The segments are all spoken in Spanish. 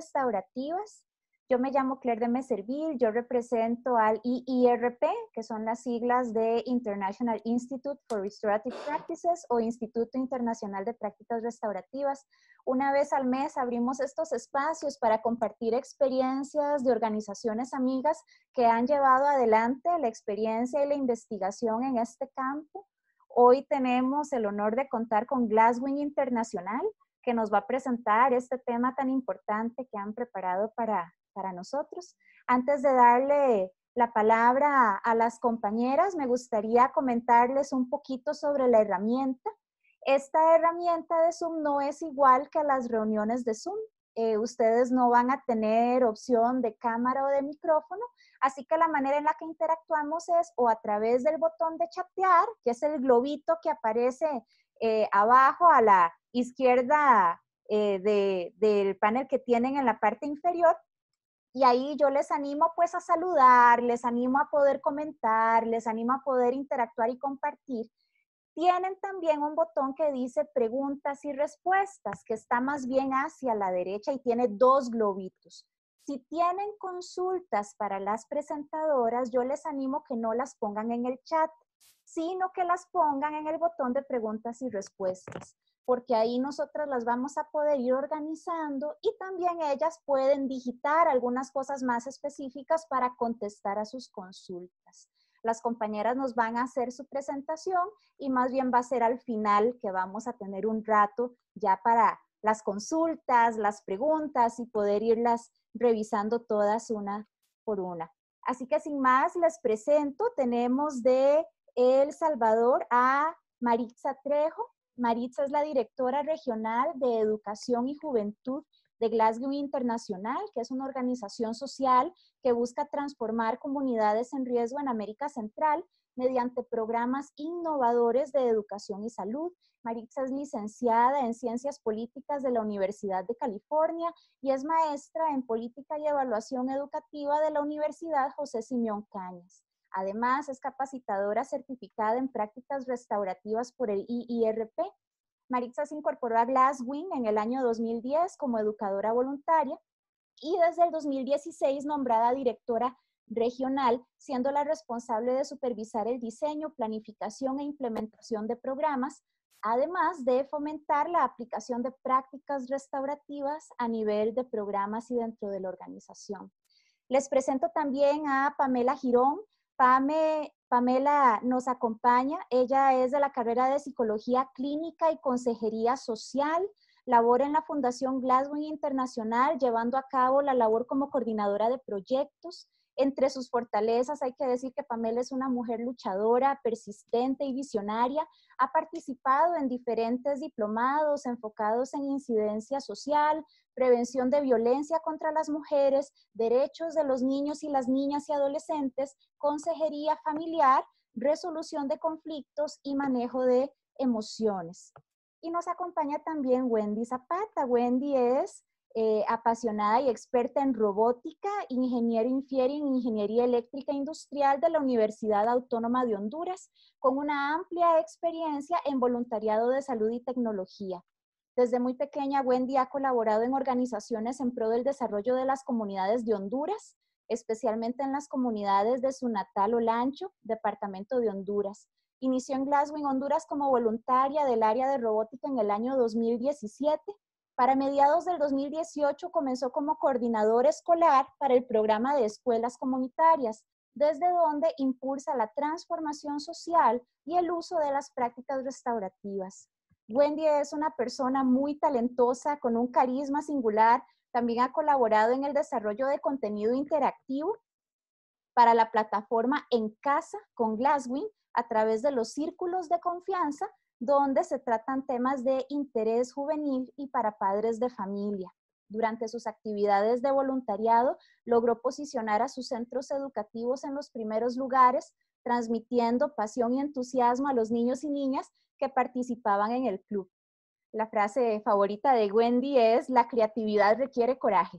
restaurativas. Yo me llamo Claire de Meserville, yo represento al IIRP, que son las siglas de International Institute for Restorative Practices o Instituto Internacional de Prácticas Restaurativas. Una vez al mes abrimos estos espacios para compartir experiencias de organizaciones amigas que han llevado adelante la experiencia y la investigación en este campo. Hoy tenemos el honor de contar con Glasgow Internacional, que nos va a presentar este tema tan importante que han preparado para, para nosotros. Antes de darle la palabra a las compañeras, me gustaría comentarles un poquito sobre la herramienta. Esta herramienta de Zoom no es igual que las reuniones de Zoom. Eh, ustedes no van a tener opción de cámara o de micrófono, así que la manera en la que interactuamos es o a través del botón de chatear, que es el globito que aparece eh, abajo a la izquierda eh, del panel que tienen en la parte inferior, y ahí yo les animo pues a saludar, les animo a poder comentar, les animo a poder interactuar y compartir. Tienen también un botón que dice preguntas y respuestas, que está más bien hacia la derecha y tiene dos globitos. Si tienen consultas para las presentadoras, yo les animo que no las pongan en el chat, sino que las pongan en el botón de preguntas y respuestas porque ahí nosotras las vamos a poder ir organizando y también ellas pueden digitar algunas cosas más específicas para contestar a sus consultas. Las compañeras nos van a hacer su presentación y más bien va a ser al final que vamos a tener un rato ya para las consultas, las preguntas y poder irlas revisando todas una por una. Así que sin más, les presento, tenemos de El Salvador a Maritza Trejo. Maritza es la directora regional de Educación y Juventud de Glasgow Internacional, que es una organización social que busca transformar comunidades en riesgo en América Central mediante programas innovadores de educación y salud. Maritza es licenciada en Ciencias Políticas de la Universidad de California y es maestra en Política y Evaluación Educativa de la Universidad José Simeón Cañas. Además, es capacitadora certificada en prácticas restaurativas por el IIRP. Maritza se incorporó a Glasswing en el año 2010 como educadora voluntaria y desde el 2016 nombrada directora regional, siendo la responsable de supervisar el diseño, planificación e implementación de programas, además de fomentar la aplicación de prácticas restaurativas a nivel de programas y dentro de la organización. Les presento también a Pamela Girón, Pamela nos acompaña. Ella es de la carrera de Psicología Clínica y Consejería Social. Labora en la Fundación Glasgow Internacional, llevando a cabo la labor como coordinadora de proyectos. Entre sus fortalezas hay que decir que Pamela es una mujer luchadora, persistente y visionaria. Ha participado en diferentes diplomados enfocados en incidencia social, prevención de violencia contra las mujeres, derechos de los niños y las niñas y adolescentes, consejería familiar, resolución de conflictos y manejo de emociones. Y nos acompaña también Wendy Zapata. Wendy es eh, apasionada y experta en robótica, ingeniero infiere en ingeniería eléctrica industrial de la Universidad Autónoma de Honduras, con una amplia experiencia en voluntariado de salud y tecnología. Desde muy pequeña, Wendy ha colaborado en organizaciones en pro del desarrollo de las comunidades de Honduras, especialmente en las comunidades de su natal Olancho, departamento de Honduras. Inició en Glasgow, Honduras, como voluntaria del área de robótica en el año 2017. Para mediados del 2018 comenzó como coordinador escolar para el programa de escuelas comunitarias, desde donde impulsa la transformación social y el uso de las prácticas restaurativas. Wendy es una persona muy talentosa, con un carisma singular. También ha colaborado en el desarrollo de contenido interactivo para la plataforma En Casa con Glasswing a través de los círculos de confianza, donde se tratan temas de interés juvenil y para padres de familia. Durante sus actividades de voluntariado, logró posicionar a sus centros educativos en los primeros lugares, transmitiendo pasión y entusiasmo a los niños y niñas que participaban en el club. La frase favorita de Wendy es, la creatividad requiere coraje,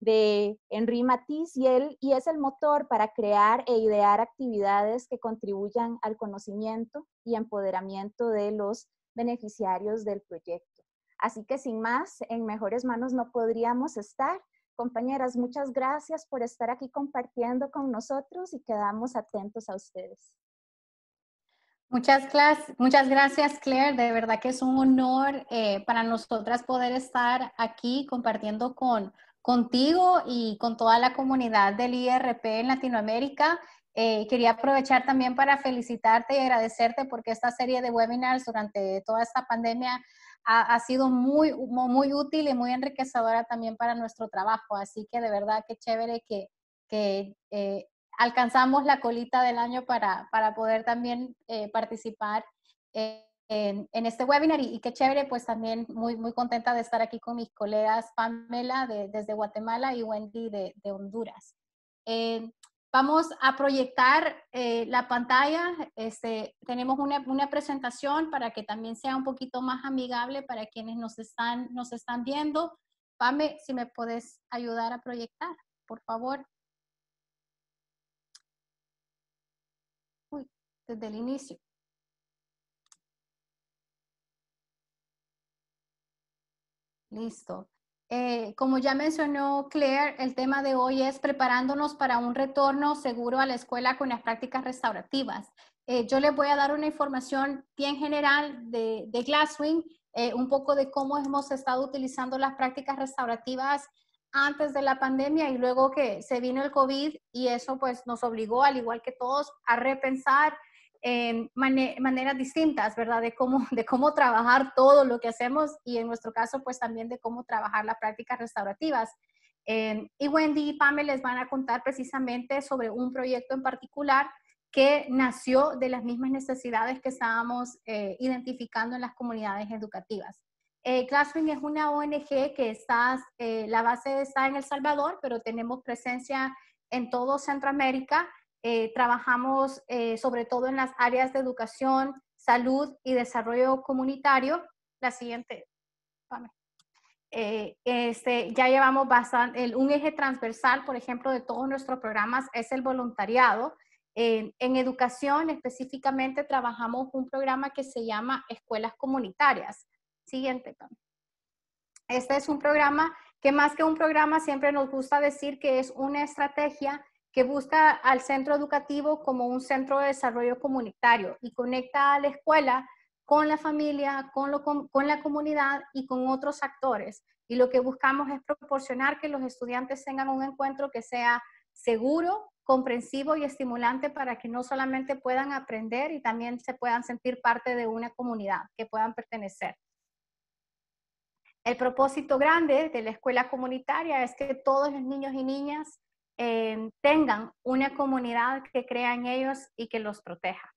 de Henri Matisse, y, él, y es el motor para crear e idear actividades que contribuyan al conocimiento y empoderamiento de los beneficiarios del proyecto. Así que sin más, en mejores manos no podríamos estar. Compañeras, muchas gracias por estar aquí compartiendo con nosotros y quedamos atentos a ustedes. Muchas, gracias, Claire. De verdad que es un honor eh, para nosotras poder estar aquí compartiendo con, contigo y con toda la comunidad del IRP en Latinoamérica. Eh, quería aprovechar también para felicitarte y agradecerte porque esta serie de webinars durante toda esta pandemia ha, sido muy, muy útil y muy enriquecedora también para nuestro trabajo. Así que de verdad que chévere que, que eh, alcanzamos la colita del año para, para poder también eh, participar en, en, este webinar y, qué chévere, pues también muy, muy contenta de estar aquí con mis colegas Pamela de, desde Guatemala y Wendy de, de Honduras. Eh, Vamos a proyectar eh, la pantalla. Este, tenemos una, una, presentación para que también sea un poquito más amigable para quienes nos están, nos están viendo. Pame, si me puedes ayudar a proyectar, por favor. Uy, desde el inicio. Listo. Eh, como ya mencionó Claire, el tema de hoy es preparándonos para un retorno seguro a la escuela con las prácticas restaurativas. Eh, yo les voy a dar una información bien general de, de Glasswing, eh, un poco de cómo hemos estado utilizando las prácticas restaurativas antes de la pandemia y luego que se vino el COVID y eso pues nos obligó, al igual que todos, a repensar en maneras distintas, ¿verdad? De cómo, de cómo trabajar todo lo que hacemos y en nuestro caso, pues también de cómo trabajar las prácticas restaurativas. y Wendy y Pamela les van a contar precisamente sobre un proyecto en particular que nació de las mismas necesidades que estábamos eh, identificando en las comunidades educativas. Eh, Classroom es una ONG que está, eh, la base está en El Salvador, pero tenemos presencia en todo Centroamérica eh, trabajamos eh, sobre todo en las áreas de educación, salud y desarrollo comunitario. La siguiente. Eh, este, ya llevamos bastante, un eje transversal, por ejemplo, de todos nuestros programas es el voluntariado. en educación específicamente trabajamos un programa que se llama Escuelas Comunitarias. Siguiente. Este es un programa que más que un programa siempre nos gusta decir que es una estrategia que busca al centro educativo como un centro de desarrollo comunitario y conecta a la escuela con la familia, con, con, la comunidad y con otros actores. Y lo que buscamos es proporcionar que los estudiantes tengan un encuentro que sea seguro, comprensivo y estimulante para que no solamente puedan aprender y también se puedan sentir parte de una comunidad, que puedan pertenecer. El propósito grande de la escuela comunitaria es que todos los niños y niñas eh, tengan una comunidad que crea en ellos y que los proteja.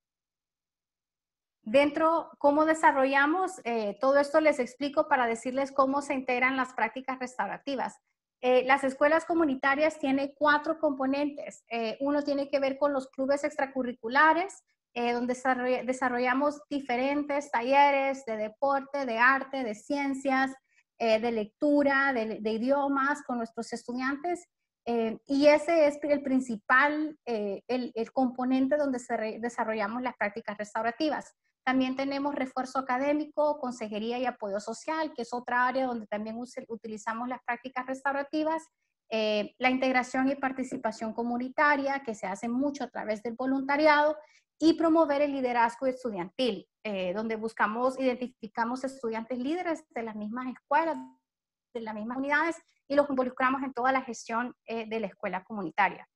Dentro, ¿cómo desarrollamos? Eh, todo esto les explico para decirles cómo se integran las prácticas restaurativas. Eh, las escuelas comunitarias tienen cuatro componentes. uno tiene que ver con los clubes extracurriculares, donde desarrollamos diferentes talleres de deporte, de arte, de ciencias, de lectura, de, de idiomas con nuestros estudiantes eh, y ese es el principal, eh, el, componente donde desarrollamos las prácticas restaurativas. También tenemos refuerzo académico, consejería y apoyo social, que es otra área donde también utilizamos las prácticas restaurativas. Eh, la integración y participación comunitaria, que se hace mucho a través del voluntariado, y promover el liderazgo estudiantil, donde buscamos, identificamos estudiantes líderes de las mismas escuelas, de las mismas unidades y los involucramos en toda la gestión eh, de la escuela comunitaria.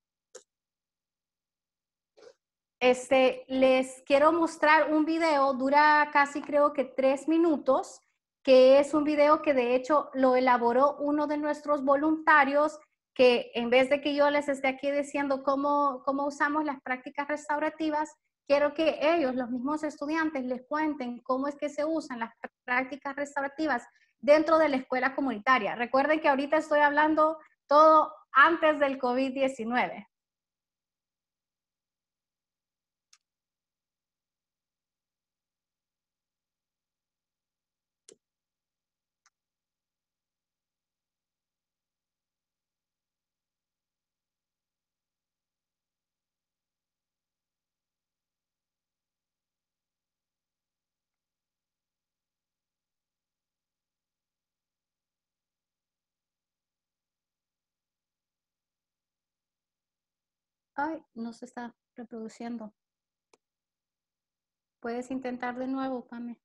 Este, les quiero mostrar un video, dura casi creo que tres minutos, que es un video que de hecho lo elaboró uno de nuestros voluntarios, que en vez de que yo les esté aquí diciendo cómo, cómo usamos las prácticas restaurativas, quiero que ellos, los mismos estudiantes, les cuenten cómo es que se usan las prácticas restaurativas dentro de la escuela comunitaria. Recuerden que ahorita estoy hablando todo antes del COVID-19. Ay, no se está reproduciendo. Puedes intentar de nuevo, Pame.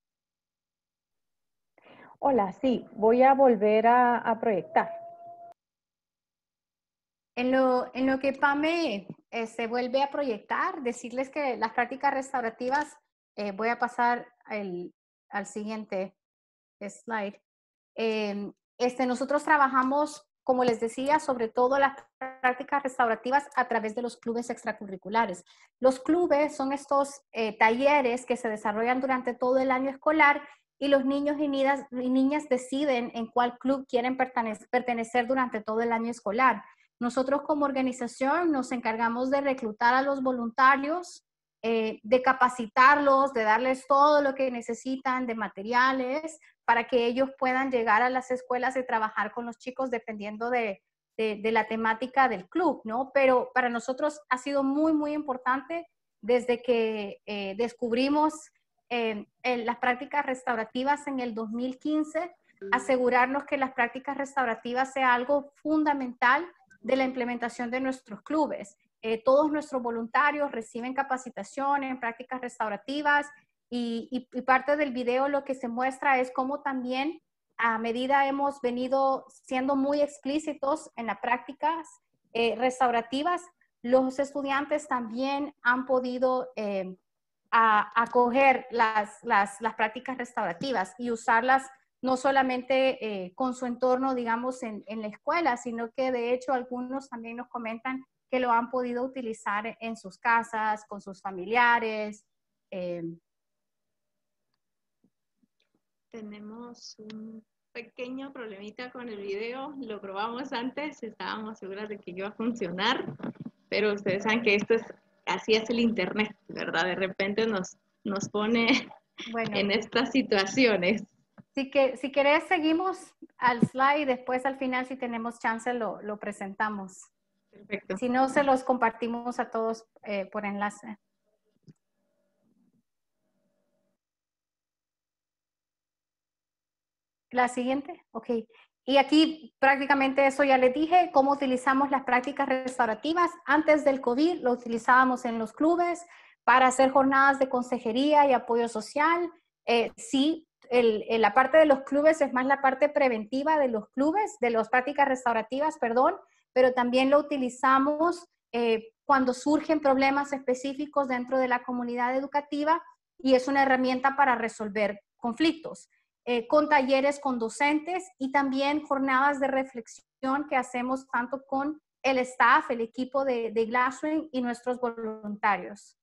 Hola, sí, voy a volver a, proyectar. En lo, en lo que Pame eh, se vuelve a proyectar, decirles que las prácticas restaurativas, eh, voy a pasar al siguiente slide. Em, este, nosotros trabajamos, como les decía, sobre todo las prácticas restaurativas a través de los clubes extracurriculares. Los clubes son estos eh, talleres que se desarrollan durante todo el año escolar y los niños y niñas, deciden en cuál club quieren pertenecer durante todo el año escolar. Nosotros como organización nos encargamos de reclutar a los voluntarios, eh, de capacitarlos, de darles todo lo que necesitan de materiales para que ellos puedan llegar a las escuelas y trabajar con los chicos dependiendo de, de, la temática del club, ¿no? Pero para nosotros ha sido muy, muy importante desde que eh, descubrimos en las prácticas restaurativas en el 2015, asegurarnos que las prácticas restaurativas sea algo fundamental de la implementación de nuestros clubes. Eh, todos nuestros voluntarios reciben capacitación en prácticas restaurativas y, parte del video lo que se muestra es cómo también a medida hemos venido siendo muy explícitos en las prácticas eh, restaurativas, los estudiantes también han podido eh, acoger las, las, las, prácticas restaurativas y usarlas no solamente eh, con su entorno, digamos, en, en, la escuela, sino que de hecho algunos también nos comentan que lo han podido utilizar en sus casas, con sus familiares. Tenemos un pequeño problemita con el video, lo probamos antes, estábamos seguras de que iba a funcionar, pero ustedes saben que esto es así es el Internet, ¿verdad? De repente nos, nos pone en estas situaciones. Si, que, si querés, seguimos al slide y después al final, si tenemos chance, lo, lo presentamos. Perfecto. Si no, se los compartimos a todos eh, por enlace. La siguiente, ok. Y aquí prácticamente eso ya les dije, cómo utilizamos las prácticas restaurativas. Antes del COVID lo utilizábamos en los clubes para hacer jornadas de consejería y apoyo social. Eh, sí, la parte de los clubes es más la parte preventiva de los clubes, de las prácticas restaurativas, perdón, pero también lo utilizamos eh, cuando surgen problemas específicos dentro de la comunidad educativa y es una herramienta para resolver conflictos. Eh, con talleres con docentes y también jornadas de reflexión que hacemos tanto con el staff, el equipo de, de y nuestros voluntarios.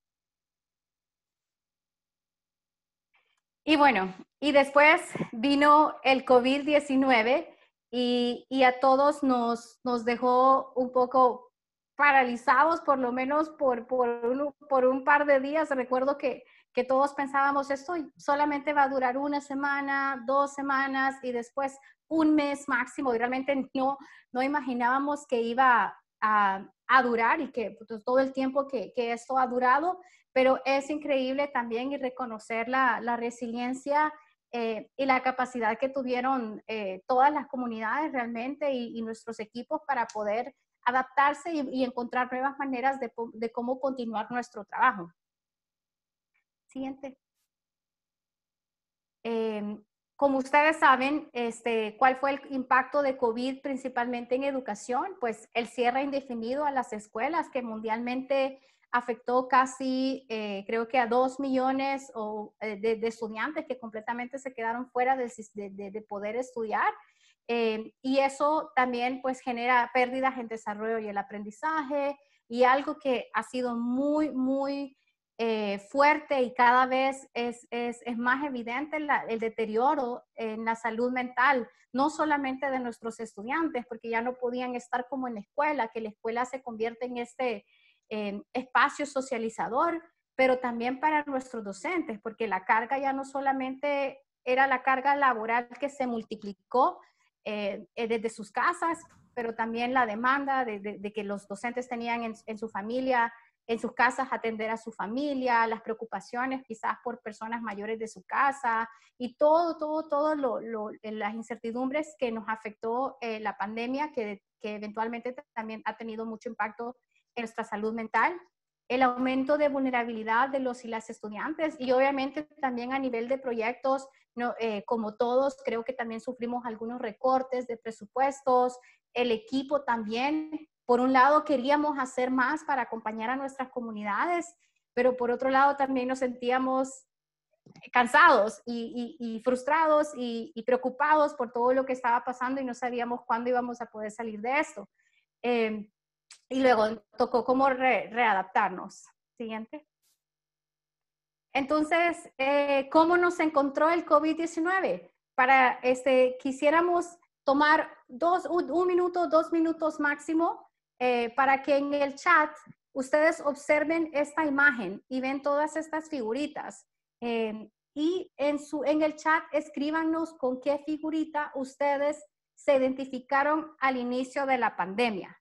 Y bueno, y después vino el COVID-19 y, y, a todos nos, nos dejó un poco paralizados, por lo menos por, por, un, por un par de días. Recuerdo que que todos pensábamos esto solamente va a durar una semana, dos semanas y después un mes máximo y realmente no, no imaginábamos que iba a, durar y que pues, todo el tiempo que, que, esto ha durado, pero es increíble también y reconocer la, la resiliencia eh, y la capacidad que tuvieron eh, todas las comunidades realmente y, nuestros equipos para poder adaptarse y, y encontrar nuevas maneras de, de cómo continuar nuestro trabajo. Siguiente. Em, como ustedes saben, este, ¿cuál fue el impacto de COVID principalmente en educación? Pues el cierre indefinido a las escuelas que mundialmente afectó casi, eh, creo que a dos millones eh, de, estudiantes que completamente se quedaron fuera de, de, poder estudiar. Em, y eso también pues genera pérdidas en desarrollo y el aprendizaje y algo que ha sido muy, muy eh, fuerte y cada vez es, es, es más evidente el deterioro en la salud mental, no solamente de nuestros estudiantes, porque ya no podían estar como en la escuela, que la escuela se convierte en este espacio socializador, pero también para nuestros docentes, porque la carga ya no solamente era la carga laboral que se multiplicó eh, eh, desde sus casas, pero también la demanda de, que los docentes tenían en, en su familia en sus casas atender a su familia, las preocupaciones quizás por personas mayores de su casa y todo, todo, todo lo, lo, las incertidumbres que nos afectó eh, la pandemia, que, que, eventualmente también ha tenido mucho impacto nuestra salud mental, el aumento de vulnerabilidad de los y las estudiantes y obviamente también a nivel de proyectos, eh, como todos, creo que también sufrimos algunos recortes de presupuestos, el equipo también. Por un lado, queríamos hacer más para acompañar a nuestras comunidades, pero por otro lado también nos sentíamos cansados y, frustrados y, preocupados por todo lo que estaba pasando y no sabíamos cuándo íbamos a poder salir de esto. Eh, y luego tocó como readaptarnos. Siguiente. Entonces, eh, ¿cómo nos encontró el COVID-19? Para, este, quisiéramos tomar dos, un, minuto, dos minutos máximo eh, para que en el chat ustedes observen esta imagen y ven todas estas figuritas. Eh, y en, su, en el chat escríbanos con qué figurita ustedes se identificaron al inicio de la pandemia.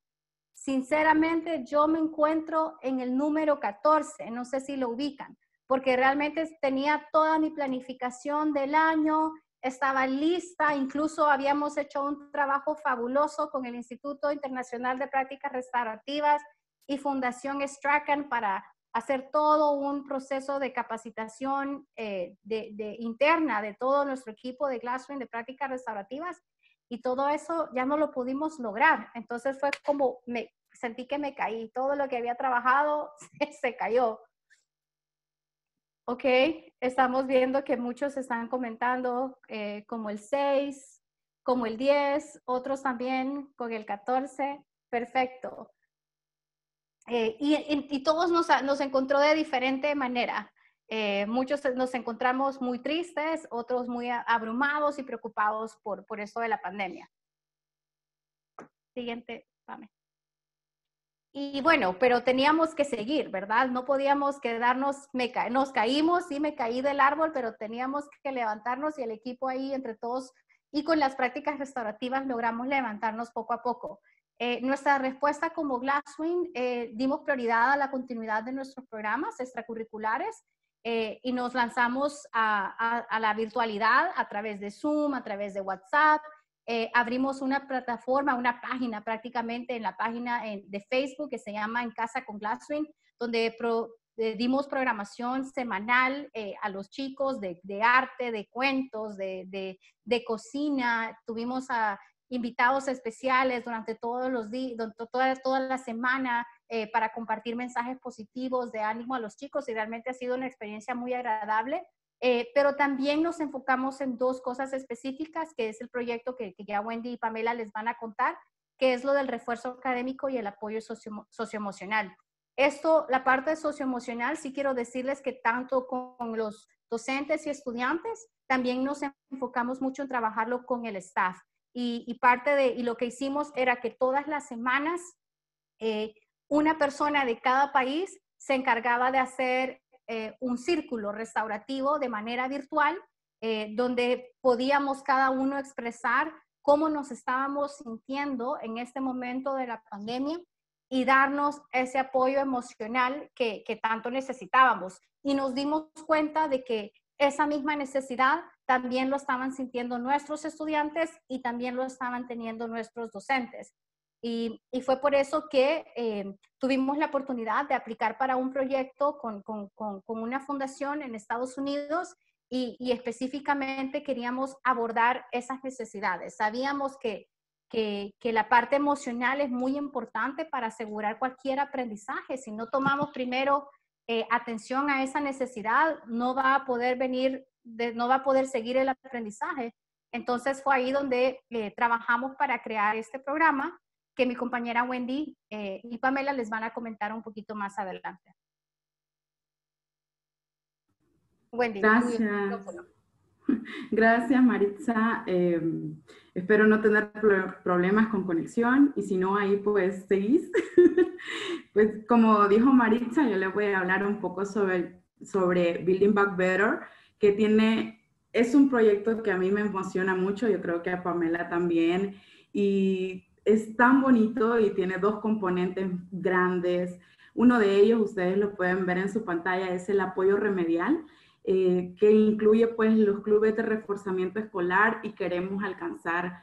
Sinceramente, yo me encuentro en el número 14, no sé si lo ubican, porque realmente tenía toda mi planificación del año, estaba lista, incluso habíamos hecho un trabajo fabuloso con el Instituto Internacional de Prácticas Restaurativas y Fundación Strachan para hacer todo un proceso de capacitación eh, interna de todo nuestro equipo de Glasswing de prácticas restaurativas y todo eso ya no lo pudimos lograr. Entonces fue como, me sentí que me caí, todo lo que había trabajado se, cayó. Ok, estamos viendo que muchos están comentando eh, como el 6, como el 10, otros también con el 14. Perfecto. Eh, y, todos nos, nos, encontró de diferente manera. Eh, muchos nos encontramos muy tristes, otros muy abrumados y preocupados por, por esto de la pandemia. Siguiente, Pame. Y bueno, pero teníamos que seguir, ¿verdad? No podíamos quedarnos, me nos caímos, sí, me caí del árbol, pero teníamos que levantarnos y el equipo ahí entre todos y con las prácticas restaurativas logramos levantarnos poco a poco. Eh, nuestra respuesta como Glasswing, eh, dimos prioridad a la continuidad de nuestros programas extracurriculares eh, y nos lanzamos a, la virtualidad a través de Zoom, a través de WhatsApp. Abrimos una plataforma, una página prácticamente en la página de Facebook que se llama En Casa con Glasswing, donde dimos programación semanal a los chicos de, arte, de cuentos, de, cocina. Tuvimos a invitados especiales durante todos los días, toda, toda la semana eh, para compartir mensajes positivos de ánimo a los chicos y realmente ha sido una experiencia muy agradable. Eh, pero también nos enfocamos en dos cosas específicas, que es el proyecto que, ya Wendy y Pamela les van a contar, que es lo del refuerzo académico y el apoyo socio, socioemocional. Esto, la parte socioemocional, sí quiero decirles que tanto con los docentes y estudiantes, también nos enfocamos mucho en trabajarlo con el staff y, parte de y lo que hicimos era que todas las semanas eh, una persona de cada país se encargaba de hacer eh, un círculo restaurativo de manera virtual eh, donde podíamos cada uno expresar cómo nos estábamos sintiendo en este momento de la pandemia y darnos ese apoyo emocional que, que tanto necesitábamos. Y nos dimos cuenta de que esa misma necesidad también lo estaban sintiendo nuestros estudiantes y también lo estaban teniendo nuestros docentes. Y, y fue por eso que eh, tuvimos la oportunidad de aplicar para un proyecto con, con, con, una fundación en Estados Unidos y, y, específicamente queríamos abordar esas necesidades. Sabíamos que, que, que, la parte emocional es muy importante para asegurar cualquier aprendizaje. Si no tomamos primero eh, atención a esa necesidad, no va a poder venir no va a poder seguir el aprendizaje. Entonces fue ahí donde eh, trabajamos para crear este programa que mi compañera Wendy eh, y Pamela les van a comentar un poquito más adelante. Wendy. Gracias. Gracias, Maritza. Em, espero no tener problemas con conexión y si no, ahí pues seguís. pues como dijo Maritza, yo le voy a hablar un poco sobre, sobre Building Back Better que tiene, es un proyecto que a mí me emociona mucho, yo creo que a Pamela también, y es tan bonito y tiene dos componentes grandes. Uno de ellos, ustedes lo pueden ver en su pantalla, es el apoyo remedial, eh, que incluye pues los clubes de reforzamiento escolar y queremos alcanzar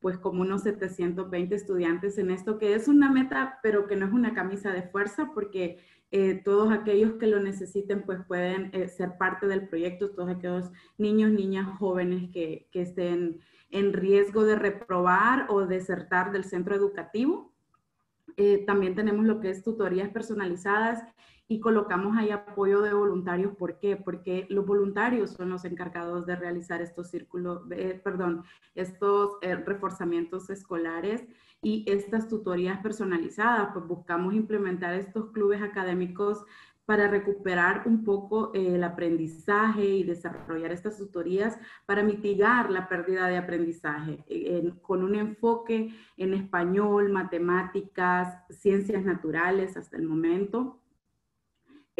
pues como unos 720 estudiantes en esto, que es una meta, pero que no es una camisa de fuerza, porque eh, todos aquellos que lo necesiten, pues pueden eh, ser parte del proyecto, todos aquellos niños, niñas, jóvenes que, que estén en riesgo de reprobar o desertar del centro educativo. Eh, también tenemos lo que es tutorías personalizadas y colocamos ahí apoyo de voluntarios. ¿Por qué? Porque los voluntarios son los encargados de realizar estos círculos, perdón, estos reforzamientos escolares y estas tutorías personalizadas. Pues buscamos implementar estos clubes académicos para recuperar un poco eh, el aprendizaje y desarrollar estas tutorías para mitigar la pérdida de aprendizaje, con un enfoque en español, matemáticas, ciencias naturales hasta el momento.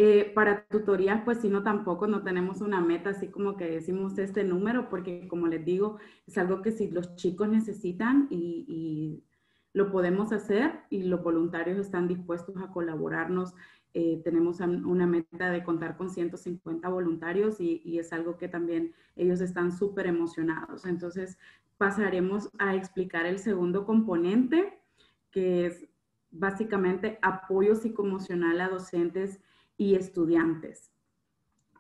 Eh, para tutorías, pues si no, tampoco no tenemos una meta así como que decimos este número, porque como les digo, es algo que si los chicos necesitan y, lo podemos hacer y los voluntarios están dispuestos a colaborarnos. Eh, tenemos una meta de contar con 150 voluntarios y, es algo que también ellos están súper emocionados. Entonces pasaremos a explicar el segundo componente, que es básicamente apoyo psicoemocional a docentes y estudiantes.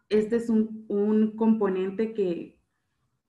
Este es un componente que,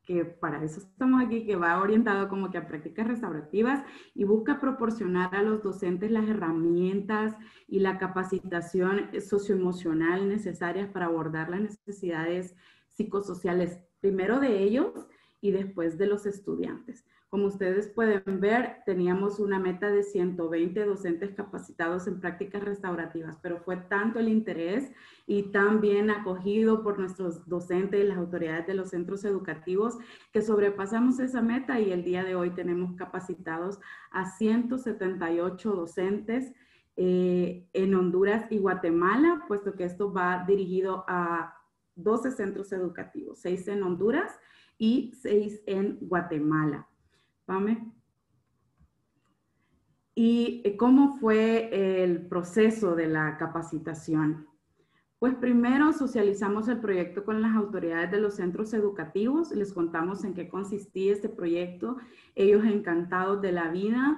que para eso estamos aquí, que va orientado como que a prácticas restaurativas y busca proporcionar a los docentes las herramientas y la capacitación socioemocional necesarias para abordar las necesidades psicosociales, primero de ellos y después de los estudiantes. Como ustedes pueden ver, teníamos una meta de 120 docentes capacitados en prácticas restaurativas, pero fue tanto el interés y tan bien acogido por nuestros docentes y las autoridades de los centros educativos que sobrepasamos esa meta y el día de hoy tenemos capacitados a 178 docentes eh, en Honduras y Guatemala, puesto que esto va dirigido a 12 centros educativos, 6 en Honduras y 6 en Guatemala. ¿Y eh, cómo fue el proceso de la capacitación? Pues primero socializamos el proyecto con las autoridades de los centros educativos, les contamos en qué consistía este proyecto, ellos encantados de la vida,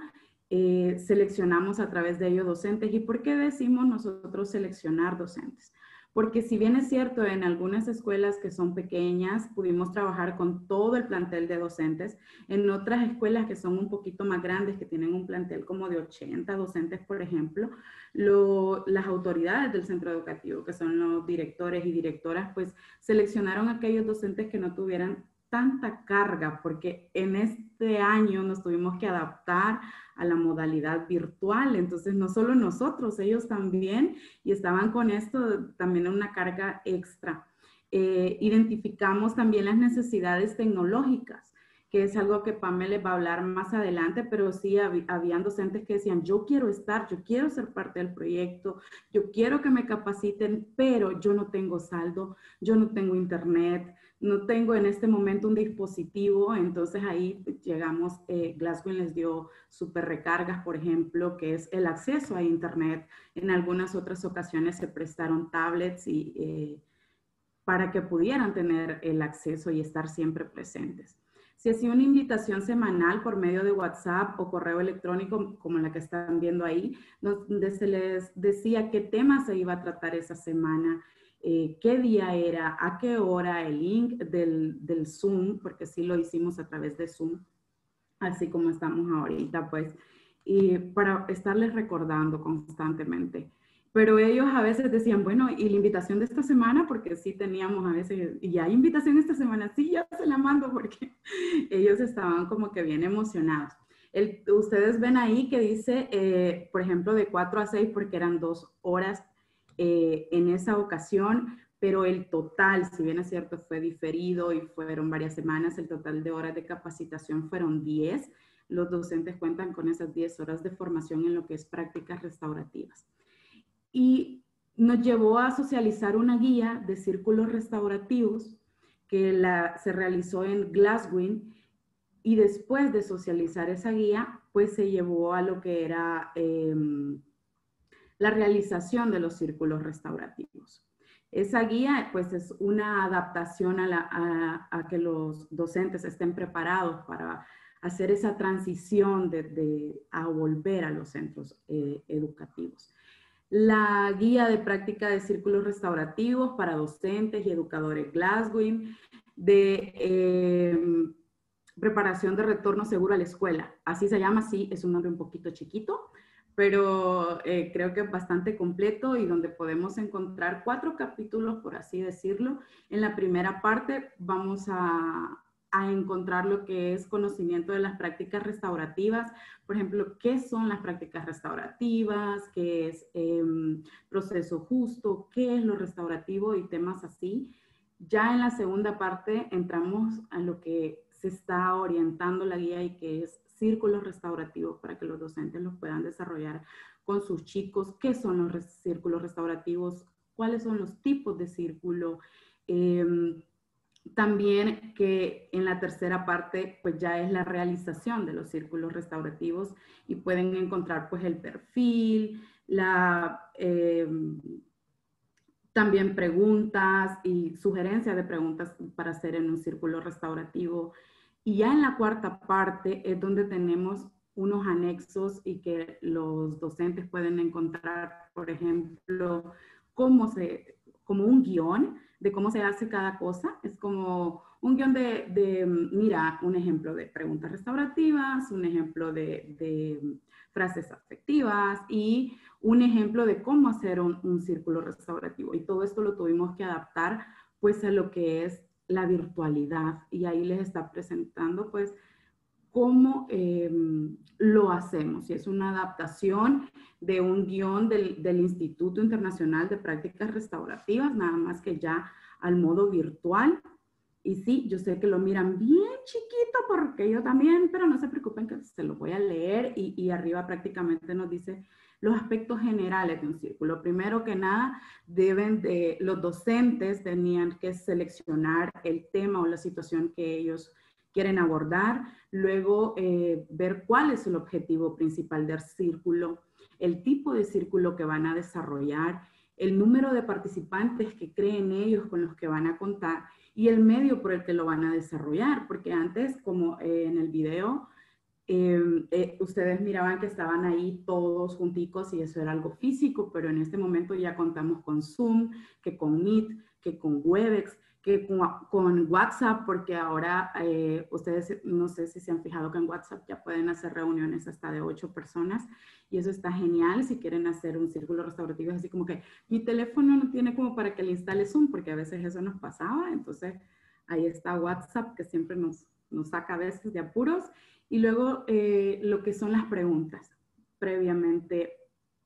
eh, seleccionamos a través de ellos docentes. ¿Y por qué decimos nosotros seleccionar docentes? Porque si bien es cierto, en algunas escuelas que son pequeñas pudimos trabajar con todo el plantel de docentes, en otras escuelas que son un poquito más grandes, que tienen un plantel como de 80 docentes, por ejemplo, las autoridades del centro educativo, que son los directores y directoras, pues seleccionaron aquellos docentes que no tuvieran tanta carga porque en este año nos tuvimos que adaptar a la modalidad virtual. Entonces, no solo nosotros, ellos también, y estaban con esto también una carga extra. Eh, identificamos también las necesidades tecnológicas, que es algo que Pamela va a hablar más adelante, pero sí habían docentes que decían, yo quiero estar, yo quiero ser parte del proyecto, yo quiero que me capaciten, pero yo no tengo saldo, yo no tengo internet, no tengo en este momento un dispositivo, entonces ahí llegamos, eh, Glasgow les dio super recargas, por ejemplo, que es el acceso a Internet. En algunas otras ocasiones se prestaron tablets y, eh, para que pudieran tener el acceso y estar siempre presentes. Se hacía una invitación semanal por medio de WhatsApp o correo electrónico, como la que están viendo ahí, donde se les decía qué tema se iba a tratar esa semana, eh, qué día era, a qué hora, el link del, del, Zoom, porque sí lo hicimos a través de Zoom, así como estamos ahorita, pues, y para estarles recordando constantemente. Pero ellos a veces decían, bueno, ¿y la invitación de esta semana? Porque sí teníamos a veces, y hay invitación esta semana, sí, ya se la mando porque ellos estaban como que bien emocionados. El, ustedes ven ahí que dice, eh, por ejemplo, de 4 a 6 porque eran dos horas eh, en esa ocasión, pero el total, si bien es cierto, fue diferido y fueron varias semanas, el total de horas de capacitación fueron 10. Los docentes cuentan con esas 10 horas de formación en lo que es prácticas restaurativas. Y nos llevó a socializar una guía de círculos restaurativos que se realizó en Glasgow y después de socializar esa guía, pues se llevó a lo que era... Em, la realización de los círculos restaurativos. Esa guía pues es una adaptación a, que los docentes estén preparados para hacer esa transición de, a volver a los centros eh, educativos. La guía de práctica de círculos restaurativos para docentes y educadores Glasgow, de em, preparación de retorno seguro a la escuela. Así se llama, sí, es un nombre un poquito chiquito, pero eh, creo que es bastante completo y donde podemos encontrar cuatro capítulos, por así decirlo. En la primera parte vamos a, a encontrar lo que es conocimiento de las prácticas restaurativas. Por ejemplo, ¿qué son las prácticas restaurativas? ¿Qué es em, proceso justo? ¿Qué es lo restaurativo? Y temas así. Ya en la segunda parte entramos a lo que se está orientando la guía y que es círculos restaurativos para que los docentes los puedan desarrollar con sus chicos. ¿Qué son los círculos restaurativos? ¿Cuáles son los tipos de círculo? Em, también que en la tercera parte pues ya es la realización de los círculos restaurativos y pueden encontrar pues el perfil, em, también preguntas y sugerencias de preguntas para hacer en un círculo restaurativo. Y ya en la cuarta parte es donde tenemos unos anexos y que los docentes pueden encontrar, por ejemplo, cómo se, como un guion de cómo se hace cada cosa. Es como un guion de, mira, un ejemplo de preguntas restaurativas, un ejemplo de, de frases afectivas y un ejemplo de cómo hacer un, un, círculo restaurativo. Y todo esto lo tuvimos que adaptar pues a lo que es la virtualidad. Y ahí les está presentando pues cómo em, lo hacemos. Y es una adaptación de un guion del, del, Instituto Internacional de Prácticas Restaurativas, nada más que ya al modo virtual. Y sí, yo sé que lo miran bien chiquito porque yo también, pero no se preocupen que se lo voy a leer y, y arriba prácticamente nos dice los aspectos generales de un círculo. Primero que nada, deben de, los docentes tenían que seleccionar el tema o la situación que ellos quieren abordar, luego eh, ver cuál es el objetivo principal del círculo, el tipo de círculo que van a desarrollar, el número de participantes que creen ellos con los que van a contar y el medio por el que lo van a desarrollar, porque antes, como eh, en el video, em, eh, ustedes miraban que estaban ahí todos junticos y eso era algo físico, pero en este momento ya contamos con Zoom, que con Meet, que con Webex, que con, WhatsApp, porque ahora eh, ustedes no sé si se han fijado que en WhatsApp ya pueden hacer reuniones hasta de ocho personas y eso está genial si quieren hacer un círculo restaurativo, es así como que mi teléfono no tiene como para que le instale Zoom, porque a veces eso nos pasaba, entonces ahí está WhatsApp que siempre nos, nos saca a veces de apuros y luego eh, lo que son las preguntas previamente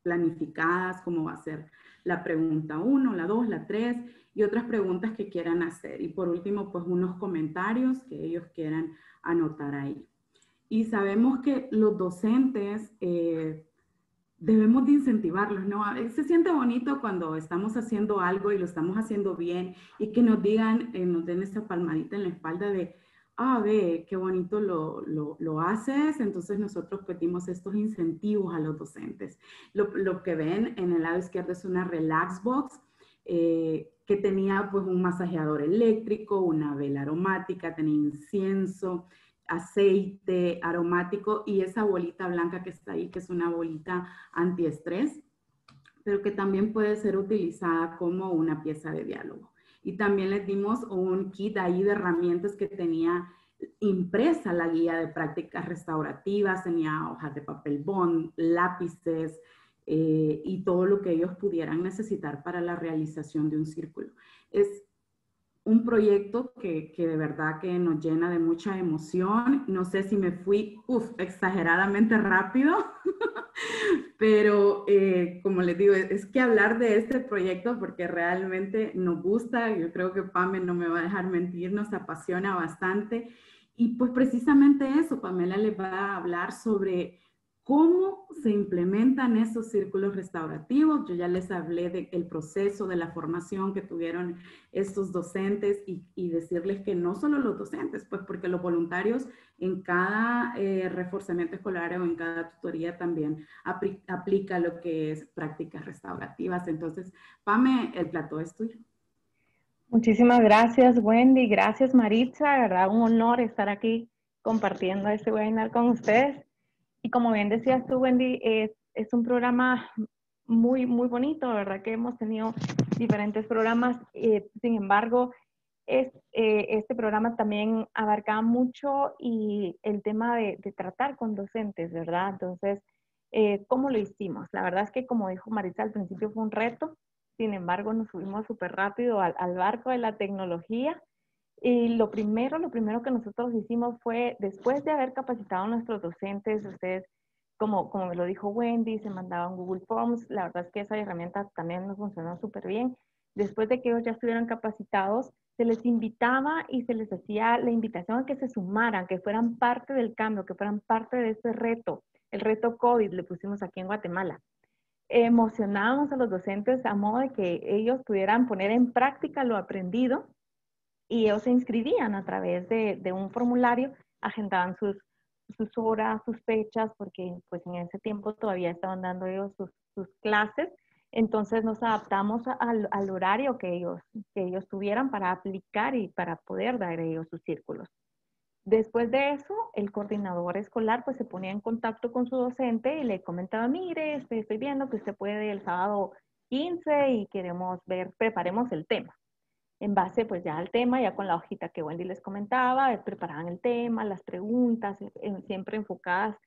planificadas, cómo va a ser la pregunta 1, la 2, la 3 y otras preguntas que quieran hacer. Y por último, pues unos comentarios que ellos quieran anotar ahí. Y sabemos que los docentes eh, debemos de incentivarlos, ¿no? Se siente bonito cuando estamos haciendo algo y lo estamos haciendo bien y que nos digan, eh, nos den esa palmadita en la espalda de, ah, ve, qué bonito lo, lo, lo, haces. Entonces nosotros pedimos estos incentivos a los docentes. Lo, lo, que ven en el lado izquierdo es una relax box. Eh, que tenía pues un masajeador eléctrico, una vela aromática, tenía incienso, aceite aromático y esa bolita blanca que está ahí, que es una bolita antiestrés, pero que también puede ser utilizada como una pieza de diálogo. Y también les dimos un kit ahí de herramientas que tenía impresa la guía de prácticas restaurativas, tenía hojas de papel bond, lápices, eh, y todo lo que ellos pudieran necesitar para la realización de un círculo. Un proyecto que, que, de verdad que nos llena de mucha emoción. No sé si me fui exageradamente rápido, pero eh, como les digo, es que hablar de este proyecto porque realmente nos gusta, yo creo que Pame no me va a dejar mentir, nos apasiona bastante. Y pues precisamente eso, Pamela les va a hablar sobre ¿Cómo se implementan esos círculos restaurativos? Yo ya les hablé del proceso, de la formación que tuvieron estos docentes y, decirles que no solo los docentes, pues porque los voluntarios en cada eh, reforzamiento escolar o en cada tutoría también aplica lo que es prácticas restaurativas. Entonces, Pame, el plato es tuyo. Muchísimas gracias, Wendy. Gracias, Maritza. ¿verdad? Un honor estar aquí compartiendo este webinar con ustedes. Y como bien decías tú, Wendy, es, es un programa muy, muy bonito, ¿verdad? Que hemos tenido diferentes programas. Eh, sin embargo, es, eh, este programa también abarcaba mucho y el tema de, tratar con docentes, ¿verdad? Entonces, eh, ¿cómo lo hicimos? La verdad es que, como dijo Marisa al principio, fue un reto. Sin embargo, nos subimos súper rápido al, al, barco de la tecnología. Y lo primero, lo primero que nosotros hicimos fue, después de haber capacitado a nuestros docentes, ustedes, como, como me lo dijo Wendy, se mandaban Google Forms. La verdad es que esa herramienta también nos funcionó súper bien. Después de que ellos ya estuvieran capacitados, se les invitaba y se les hacía la invitación a que se sumaran, que fueran parte del cambio, que fueran parte de este reto. El reto COVID le pusimos aquí en Guatemala. Emocionábamos a los docentes a modo de que ellos pudieran poner en práctica lo aprendido y ellos se inscribían a través de, un formulario, agendaban sus, horas, sus fechas, porque pues en ese tiempo todavía estaban dando ellos sus, sus clases entonces nos adaptamos al, horario que ellos, que ellos tuvieran para aplicar y para poder dar ellos sus círculos. Después de eso, el coordinador escolar pues se ponía en contacto con su docente y le comentaba, mire, estoy, estoy viendo que usted puede el sábado 15 y queremos ver, preparemos el tema. En base pues ya al tema, ya con la hojita que Wendy les comentaba, preparaban el tema, las preguntas, siempre enfocadas,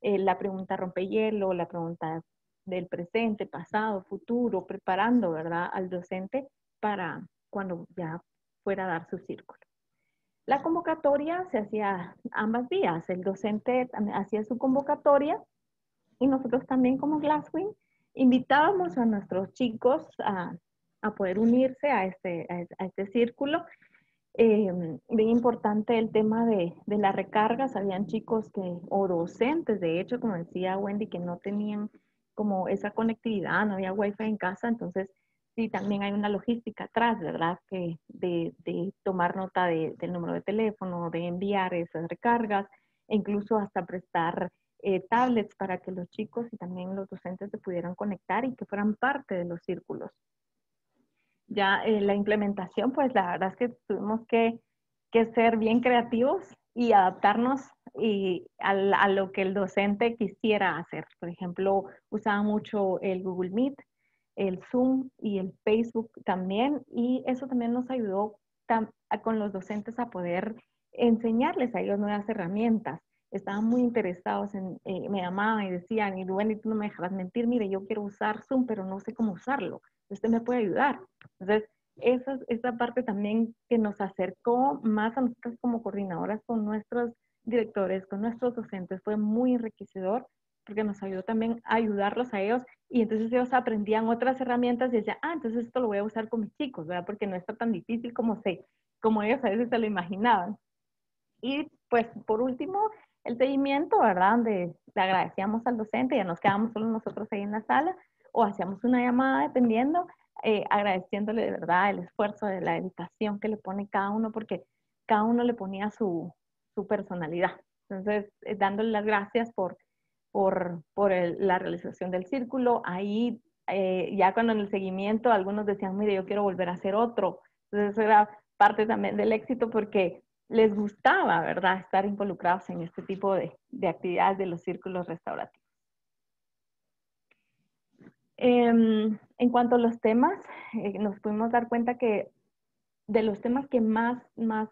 en la pregunta rompehielo, la pregunta del presente, pasado, futuro, preparando, ¿verdad?, al docente para cuando ya fuera a dar su círculo. La convocatoria se hacía ambas vías. El docente hacía su convocatoria y nosotros también como Glasswing invitábamos a nuestros chicos a, poder unirse a este, a este círculo. Eh, bien importante el tema de, de las recargas. Habían chicos que, o docentes, de hecho, como decía Wendy, que no tenían como esa conectividad, no había wifi en casa, entonces sí, también hay una logística atrás, ¿verdad? Que de, de tomar nota de, del número de teléfono, de enviar esas recargas, e incluso hasta prestar eh, tablets para que los chicos y también los docentes se pudieran conectar y que fueran parte de los círculos. Ya eh, la implementación, pues la verdad es que tuvimos que, que ser bien creativos y adaptarnos y a, lo que el docente quisiera hacer. Por ejemplo, usaba mucho el Google Meet, el Zoom y el Facebook también, y eso también nos ayudó con los docentes a poder enseñarles a ellos nuevas herramientas. Estaban muy interesados en, eh, me llamaban y decían, y bueno, y tú no me dejarás mentir, mire, yo quiero usar Zoom, pero no sé cómo usarlo. Usted me puede ayudar. Entonces, esa, esa parte también que nos acercó más a nosotros como coordinadoras con nuestros directores, con nuestros docentes, fue muy enriquecedor porque nos ayudó también a ayudarlos a ellos y entonces ellos aprendían otras herramientas y decían, ah, entonces esto lo voy a usar con mis chicos, ¿verdad? Porque no está tan difícil como, se, como ellos a veces se lo imaginaban. Y pues por último, el seguimiento, ¿verdad? Donde le agradecíamos al docente, ya nos quedamos solo nosotros ahí en la sala o hacíamos una llamada dependiendo, eh, agradeciéndole de verdad el esfuerzo de la educación que le pone cada uno porque cada uno le ponía su, su personalidad. Entonces, eh, dándole las gracias por, por, por la realización del círculo. Ahí, eh, ya cuando en el seguimiento, algunos decían, mire, yo quiero volver a hacer otro. Entonces, eso era parte también del éxito porque les gustaba, ¿verdad?, estar involucrados en este tipo de, de actividades de los círculos restaurativos. Em, en cuanto a los temas, eh, nos pudimos dar cuenta que de los temas que más, más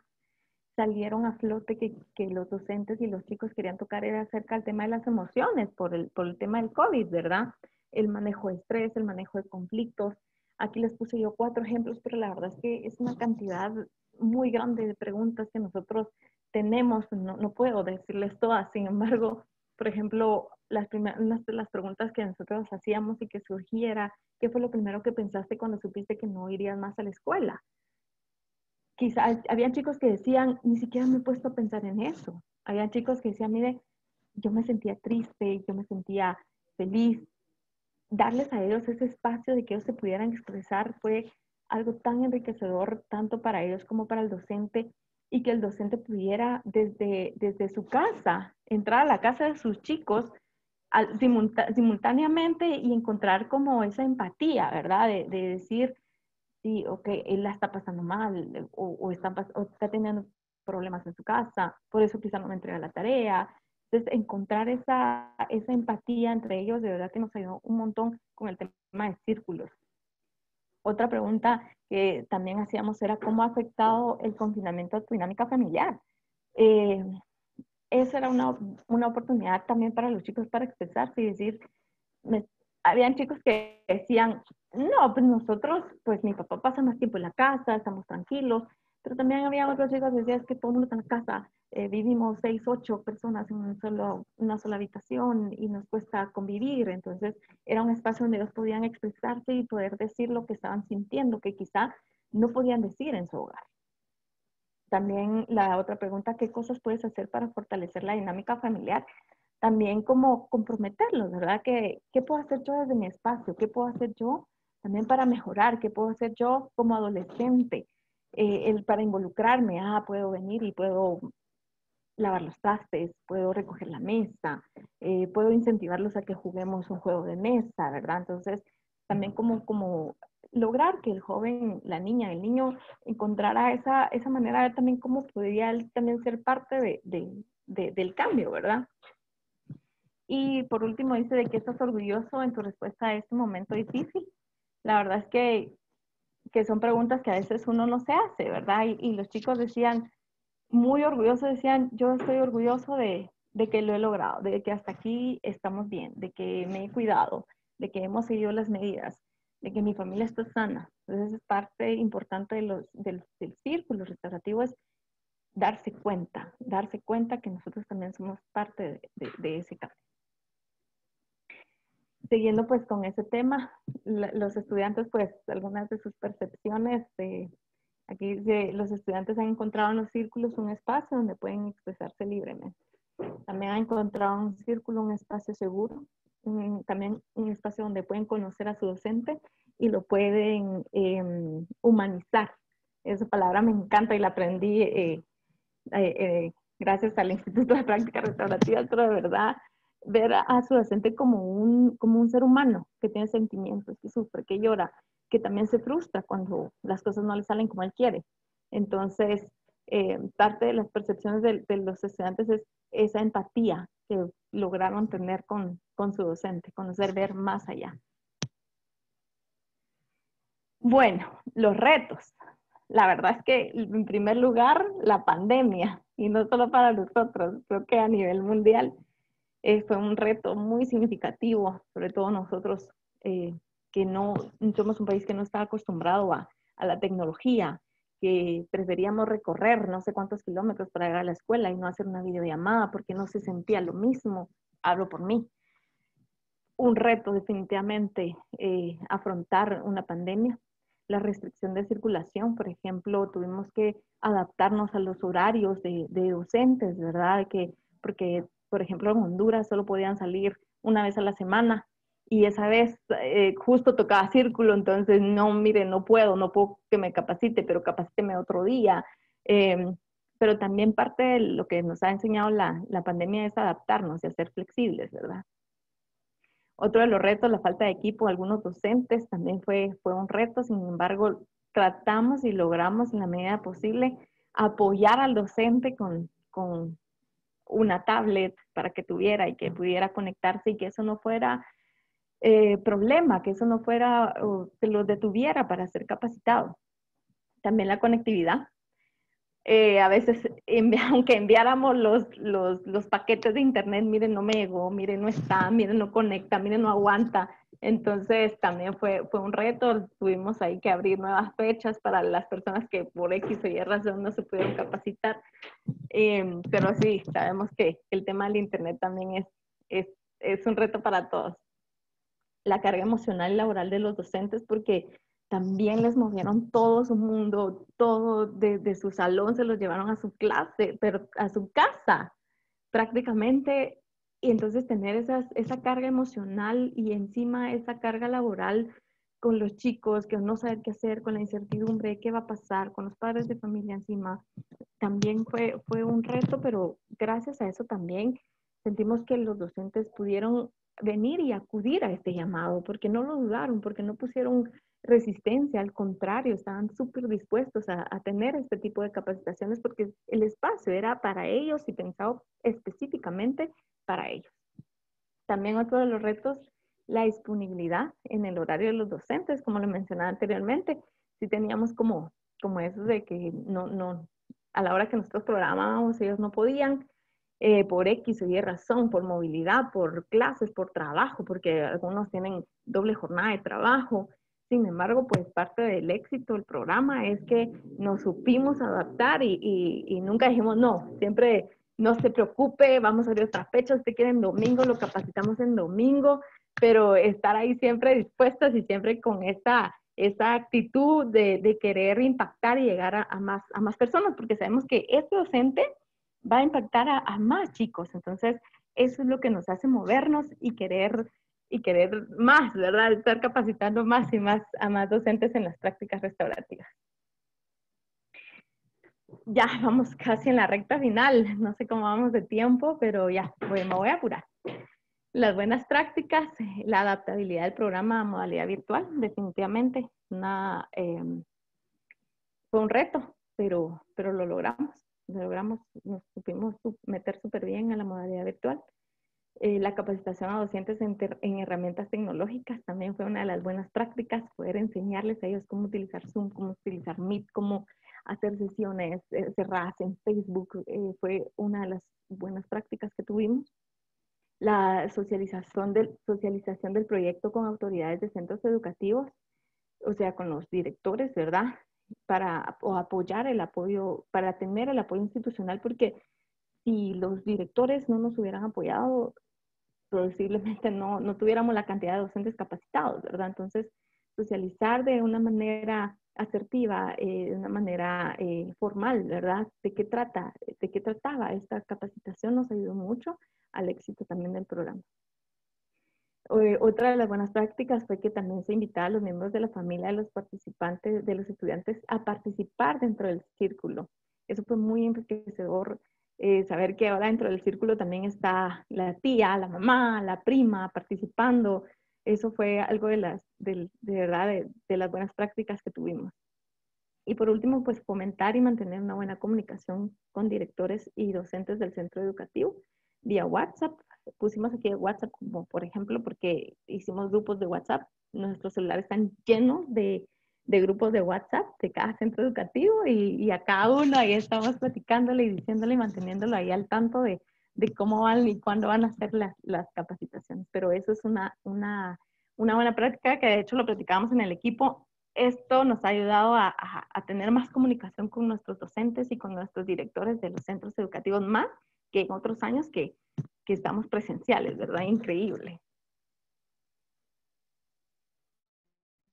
salieron a flote que, que, los docentes y los chicos querían tocar era acerca del tema de las emociones por el, por el tema del COVID, ¿verdad? El manejo de estrés, el manejo de conflictos. Aquí les puse yo cuatro ejemplos, pero la verdad es que es una cantidad muy grande de preguntas que nosotros tenemos. No, no puedo decirles todas, sin embargo, por ejemplo, las, primeras, las preguntas que nosotros hacíamos y que surgiera, ¿qué fue lo primero que pensaste cuando supiste que no irías más a la escuela? quizás había chicos que decían, ni siquiera me he puesto a pensar en eso. Había chicos que decían, mire, yo me sentía triste, yo me sentía feliz. Darles a ellos ese espacio de que ellos se pudieran expresar fue algo tan enriquecedor, tanto para ellos como para el docente, y que el docente pudiera desde, desde su casa entrar a la casa de sus chicos simultáneamente y encontrar como esa empatía, ¿verdad? De, decir, sí, ok, él la está pasando mal o, está, o está teniendo problemas en su casa, por eso quizá no me entrega la tarea. Entonces, encontrar esa, esa empatía entre ellos de verdad que nos ayudó un montón con el tema de círculos. Otra pregunta que también hacíamos era cómo ha afectado el confinamiento a tu dinámica familiar. Eh, esa era una, una, oportunidad también para los chicos para expresarse y decir, habían chicos que decían, no, pues nosotros, pues mi papá pasa más tiempo en la casa, estamos tranquilos, pero también había otros chicos que decían, es que todo el mundo está en la casa, eh, vivimos seis, ocho personas en un solo, una sola habitación y nos cuesta convivir, entonces era un espacio donde ellos podían expresarse y poder decir lo que estaban sintiendo, que quizá no podían decir en su hogar. También la otra pregunta, ¿qué cosas puedes hacer para fortalecer la dinámica familiar? También como comprometerlos, ¿verdad? ¿Qué, ¿Qué puedo hacer yo desde mi espacio? ¿Qué puedo hacer yo también para mejorar? ¿Qué puedo hacer yo como adolescente? Eh, el, para involucrarme, ah, puedo venir y puedo lavar los trastes, puedo recoger la mesa, eh, puedo incentivarlos a que juguemos un juego de mesa, ¿verdad? Entonces, también como, como lograr que el joven, la niña, el niño encontrara esa, esa manera de también cómo podría él también ser parte de, de, del cambio, ¿verdad? Y por último dice de que estás orgulloso en tu respuesta a este momento difícil. La verdad es que, que son preguntas que a veces uno no se hace, ¿verdad? Y, y los chicos decían, muy orgullosos, decían, yo estoy orgulloso de, de que lo he logrado, de que hasta aquí estamos bien, de que me he cuidado, de que hemos seguido las medidas, de que mi familia está sana. Entonces es parte importante de los, del, círculo restaurativo es darse cuenta, darse cuenta que nosotros también somos parte de, ese cambio. Siguiendo pues con ese tema, los estudiantes pues algunas de sus percepciones, de, aquí los estudiantes han encontrado en los círculos un espacio donde pueden expresarse libremente. También han encontrado un círculo, un espacio seguro, también un espacio donde pueden conocer a su docente y lo pueden em, humanizar. Esa palabra me encanta y la aprendí eh, eh, eh, gracias al Instituto de Práctica Restaurativa, pero de verdad ver a, su docente como un, como un ser humano que tiene sentimientos, que sufre, que llora, que también se frustra cuando las cosas no le salen como él quiere. Entonces, parte de las percepciones de, los estudiantes es esa empatía que lograron tener con, con su docente, conocer, ver más allá. Bueno, los retos. La verdad es que en primer lugar, la pandemia, y no solo para nosotros, creo que a nivel mundial eh, fue un reto muy significativo, sobre todo nosotros eh, que no somos un país que no está acostumbrado a, a la tecnología, que preferíamos recorrer no sé cuántos kilómetros para llegar a la escuela y no hacer una videollamada porque no se sentía lo mismo. Hablo por mí. Un reto definitivamente eh, afrontar una pandemia. La restricción de circulación, por ejemplo, tuvimos que adaptarnos a los horarios de, de docentes, ¿verdad? Que, porque, por ejemplo, en Honduras solo podían salir una vez a la semana y esa vez eh, justo tocaba círculo, entonces no, mire, no puedo, no puedo que me capacite, pero capacíteme otro día. Em, pero también parte de lo que nos ha enseñado la, la pandemia es adaptarnos y ser flexibles, ¿verdad? Otro de los retos, la falta de equipo, algunos docentes también fue, fue un reto, sin embargo, tratamos y logramos en la medida posible apoyar al docente con, con una tablet para que tuviera y que pudiera conectarse y que eso no fuera eh, problema, que eso no fuera, que lo detuviera para ser capacitado. También la conectividad. Eh, a veces, aunque enviáramos los, los, paquetes de internet, miren, no me llegó, miren, no está, miren, no conecta, miren, no aguanta. Entonces, también fue, fue un reto. Tuvimos ahí que abrir nuevas fechas para las personas que por X o Y razón no se pudieron capacitar. Eh, pero sí, sabemos que el tema del internet también es, es, es un reto para todos la carga emocional y laboral de los docentes porque también les movieron todo su mundo, todo desde su salón se los llevaron a su clase, pero a su casa prácticamente. Y entonces tener esa carga emocional y encima esa carga laboral con los chicos, que no saber qué hacer, con la incertidumbre, qué va a pasar, con los padres de familia encima, también fue, fue un reto, pero gracias a eso también sentimos que los docentes pudieron venir y acudir a este llamado, porque no lo dudaron, porque no pusieron resistencia, al contrario, estaban súper dispuestos a, a, tener este tipo de capacitaciones porque el espacio era para ellos y pensado específicamente para ellos. También otro de los retos, la disponibilidad en el horario de los docentes, como lo mencionaba anteriormente, si teníamos como, como eso de que no, no, a la hora que nosotros programábamos ellos no podían, eh, por X o Y razón, por movilidad, por clases, por trabajo, porque algunos tienen doble jornada de trabajo. Sin embargo, pues parte del éxito del programa es que nos supimos adaptar y, y, nunca dijimos no, siempre no se preocupe, vamos a abrir otra fecha, usted quiere en domingo, lo capacitamos en domingo, pero estar ahí siempre dispuestas y siempre con esta, esta actitud de, de querer impactar y llegar a, a, más, a más personas, porque sabemos que este docente va a impactar a, más chicos. Entonces, eso es lo que nos hace movernos y querer y querer más, ¿verdad? Estar capacitando más y más a más docentes en las prácticas restaurativas. Ya vamos casi en la recta final, no sé cómo vamos de tiempo, pero ya, me voy a apurar. Las buenas prácticas, la adaptabilidad del programa a modalidad virtual, definitivamente, una, em, fue un reto, pero, pero lo logramos logramos, nos supimos meter súper bien a la modalidad virtual. Eh, la capacitación a docentes en, herramientas tecnológicas también fue una de las buenas prácticas, poder enseñarles a ellos cómo utilizar Zoom, cómo utilizar Meet, cómo hacer sesiones eh, cerradas en Facebook, eh, fue una de las buenas prácticas que tuvimos. La socialización del, socialización del proyecto con autoridades de centros educativos, o sea, con los directores, ¿verdad? Para o apoyar el apoyo, para tener el apoyo institucional, porque si los directores no nos hubieran apoyado, posiblemente no, no tuviéramos la cantidad de docentes capacitados, ¿verdad? Entonces, socializar de una manera asertiva, eh, de una manera eh, formal, ¿verdad? ¿De qué trata? ¿De qué trataba? Esta capacitación nos ayudó mucho al éxito también del programa. Eh, otra de las buenas prácticas fue que también se invitaba a los miembros de la familia de los participantes, de los estudiantes, a participar dentro del círculo. Eso fue muy enriquecedor, eh, saber que ahora dentro del círculo también está la tía, la mamá, la prima participando. Eso fue algo de, las, de, verdad de, las buenas prácticas que tuvimos. Y por último, pues fomentar y mantener una buena comunicación con directores y docentes del centro educativo vía WhatsApp, pusimos aquí WhatsApp como por ejemplo porque hicimos grupos de WhatsApp. Nuestros celulares están llenos de, de grupos de WhatsApp de cada centro educativo y, a cada uno ahí estamos platicándole y diciéndole y manteniéndolo ahí al tanto de, de cómo van y cuándo van a ser las, las capacitaciones. Pero eso es una, una, una, buena práctica que de hecho lo platicábamos en el equipo. Esto nos ha ayudado a, a, a tener más comunicación con nuestros docentes y con nuestros directores de los centros educativos más que en otros años que que estamos presenciales, ¿verdad? Increíble.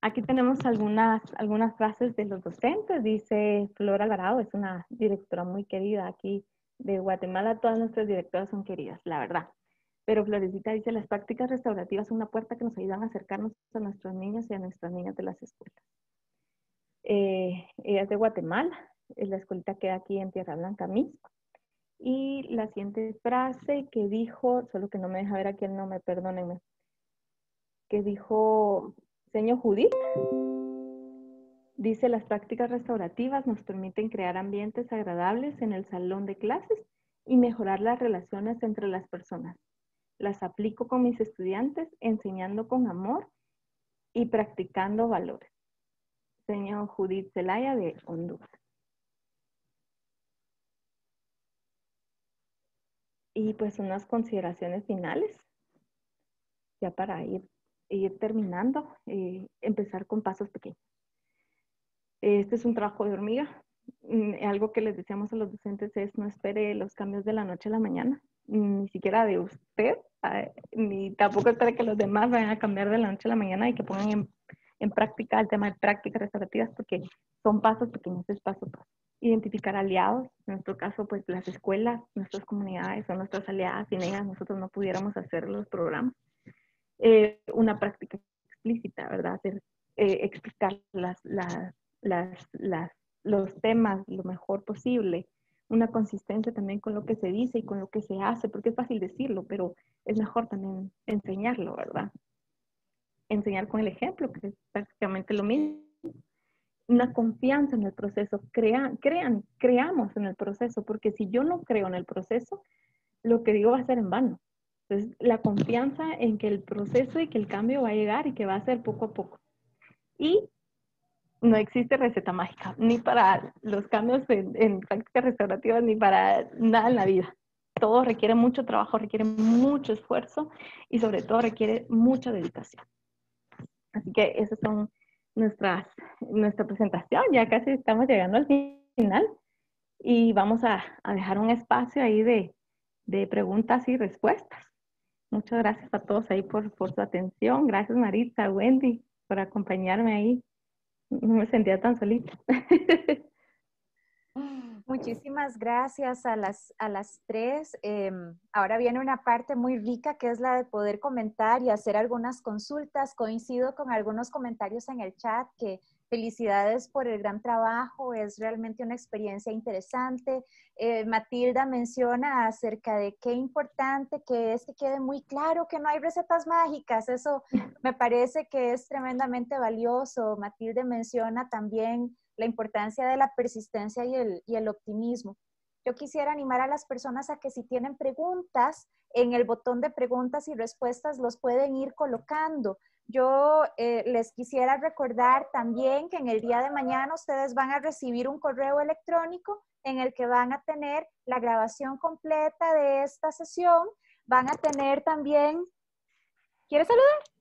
Aquí tenemos algunas, algunas frases de los docentes. Dice Flor Alvarado, es una directora muy querida aquí de Guatemala. Todas nuestras directoras son queridas, la verdad. Pero Florecita dice, las prácticas restaurativas son una puerta que nos ayudan a acercarnos a nuestros niños y a nuestras niñas de las escuelas. Eh, ella es de Guatemala, la escuelita queda aquí en Tierra Blanca, Misco. Y la siguiente frase que dijo, solo que no me deja ver aquí el nombre, perdónenme, que dijo señor Judith, dice las prácticas restaurativas nos permiten crear ambientes agradables en el salón de clases y mejorar las relaciones entre las personas. Las aplico con mis estudiantes enseñando con amor y practicando valores. Señor Judith Zelaya de Honduras. Y pues unas consideraciones finales, ya para ir, ir terminando, eh, empezar con pasos pequeños. Este es un trabajo de hormiga. Mm, algo que les decíamos a los docentes es no espere los cambios de la noche a la mañana, ni siquiera de usted, ni tampoco espere que los demás vayan a cambiar de la noche a la mañana y que pongan en, en práctica el tema de prácticas restaurativas porque son pasos pequeños, es paso a paso identificar aliados, en nuestro caso, pues las escuelas, nuestras comunidades son nuestras aliadas, sin ellas nosotros no pudiéramos hacer los programas. Eh, una práctica explícita, ¿verdad? Eh, explicar las, las, las, las, los temas lo mejor posible, una consistencia también con lo que se dice y con lo que se hace, porque es fácil decirlo, pero es mejor también enseñarlo, ¿verdad? Enseñar con el ejemplo, que es prácticamente lo mismo. Una confianza en el proceso, crean, crean, creamos en el proceso, porque si yo no creo en el proceso, lo que digo va a ser en vano. Entonces, la confianza en que el proceso y que el cambio va a llegar y que va a ser poco a poco. Y no existe receta mágica, ni para los cambios en, prácticas restaurativas, ni para nada en la vida. Todo requiere mucho trabajo, requiere mucho esfuerzo y sobre todo requiere mucha dedicación. Así que esas son nuestras, nuestra presentación. Ya casi estamos llegando al final y vamos a, dejar un espacio ahí de, de, preguntas y respuestas. Muchas gracias a todos ahí por, por su atención. Gracias Marita, Wendy, por acompañarme ahí no me sentía tan solita. Muchísimas gracias a las, a las tres. Em, ahora viene una parte muy rica que es la de poder comentar y hacer algunas consultas. Coincido con algunos comentarios en el chat que Felicidades por el gran trabajo, es realmente una experiencia interesante. Eh, Matilda menciona acerca de qué importante que es que quede muy claro que no hay recetas mágicas. Eso me parece que es tremendamente valioso. Matilda menciona también la importancia de la persistencia y el, optimismo. Yo quisiera animar a las personas a que si tienen preguntas, en el botón de preguntas y respuestas los pueden ir colocando. Yo eh, les quisiera recordar también que en el día de mañana ustedes van a recibir un correo electrónico en el que van a tener la grabación completa de esta sesión. Van a tener también... ¿Quieres saludar?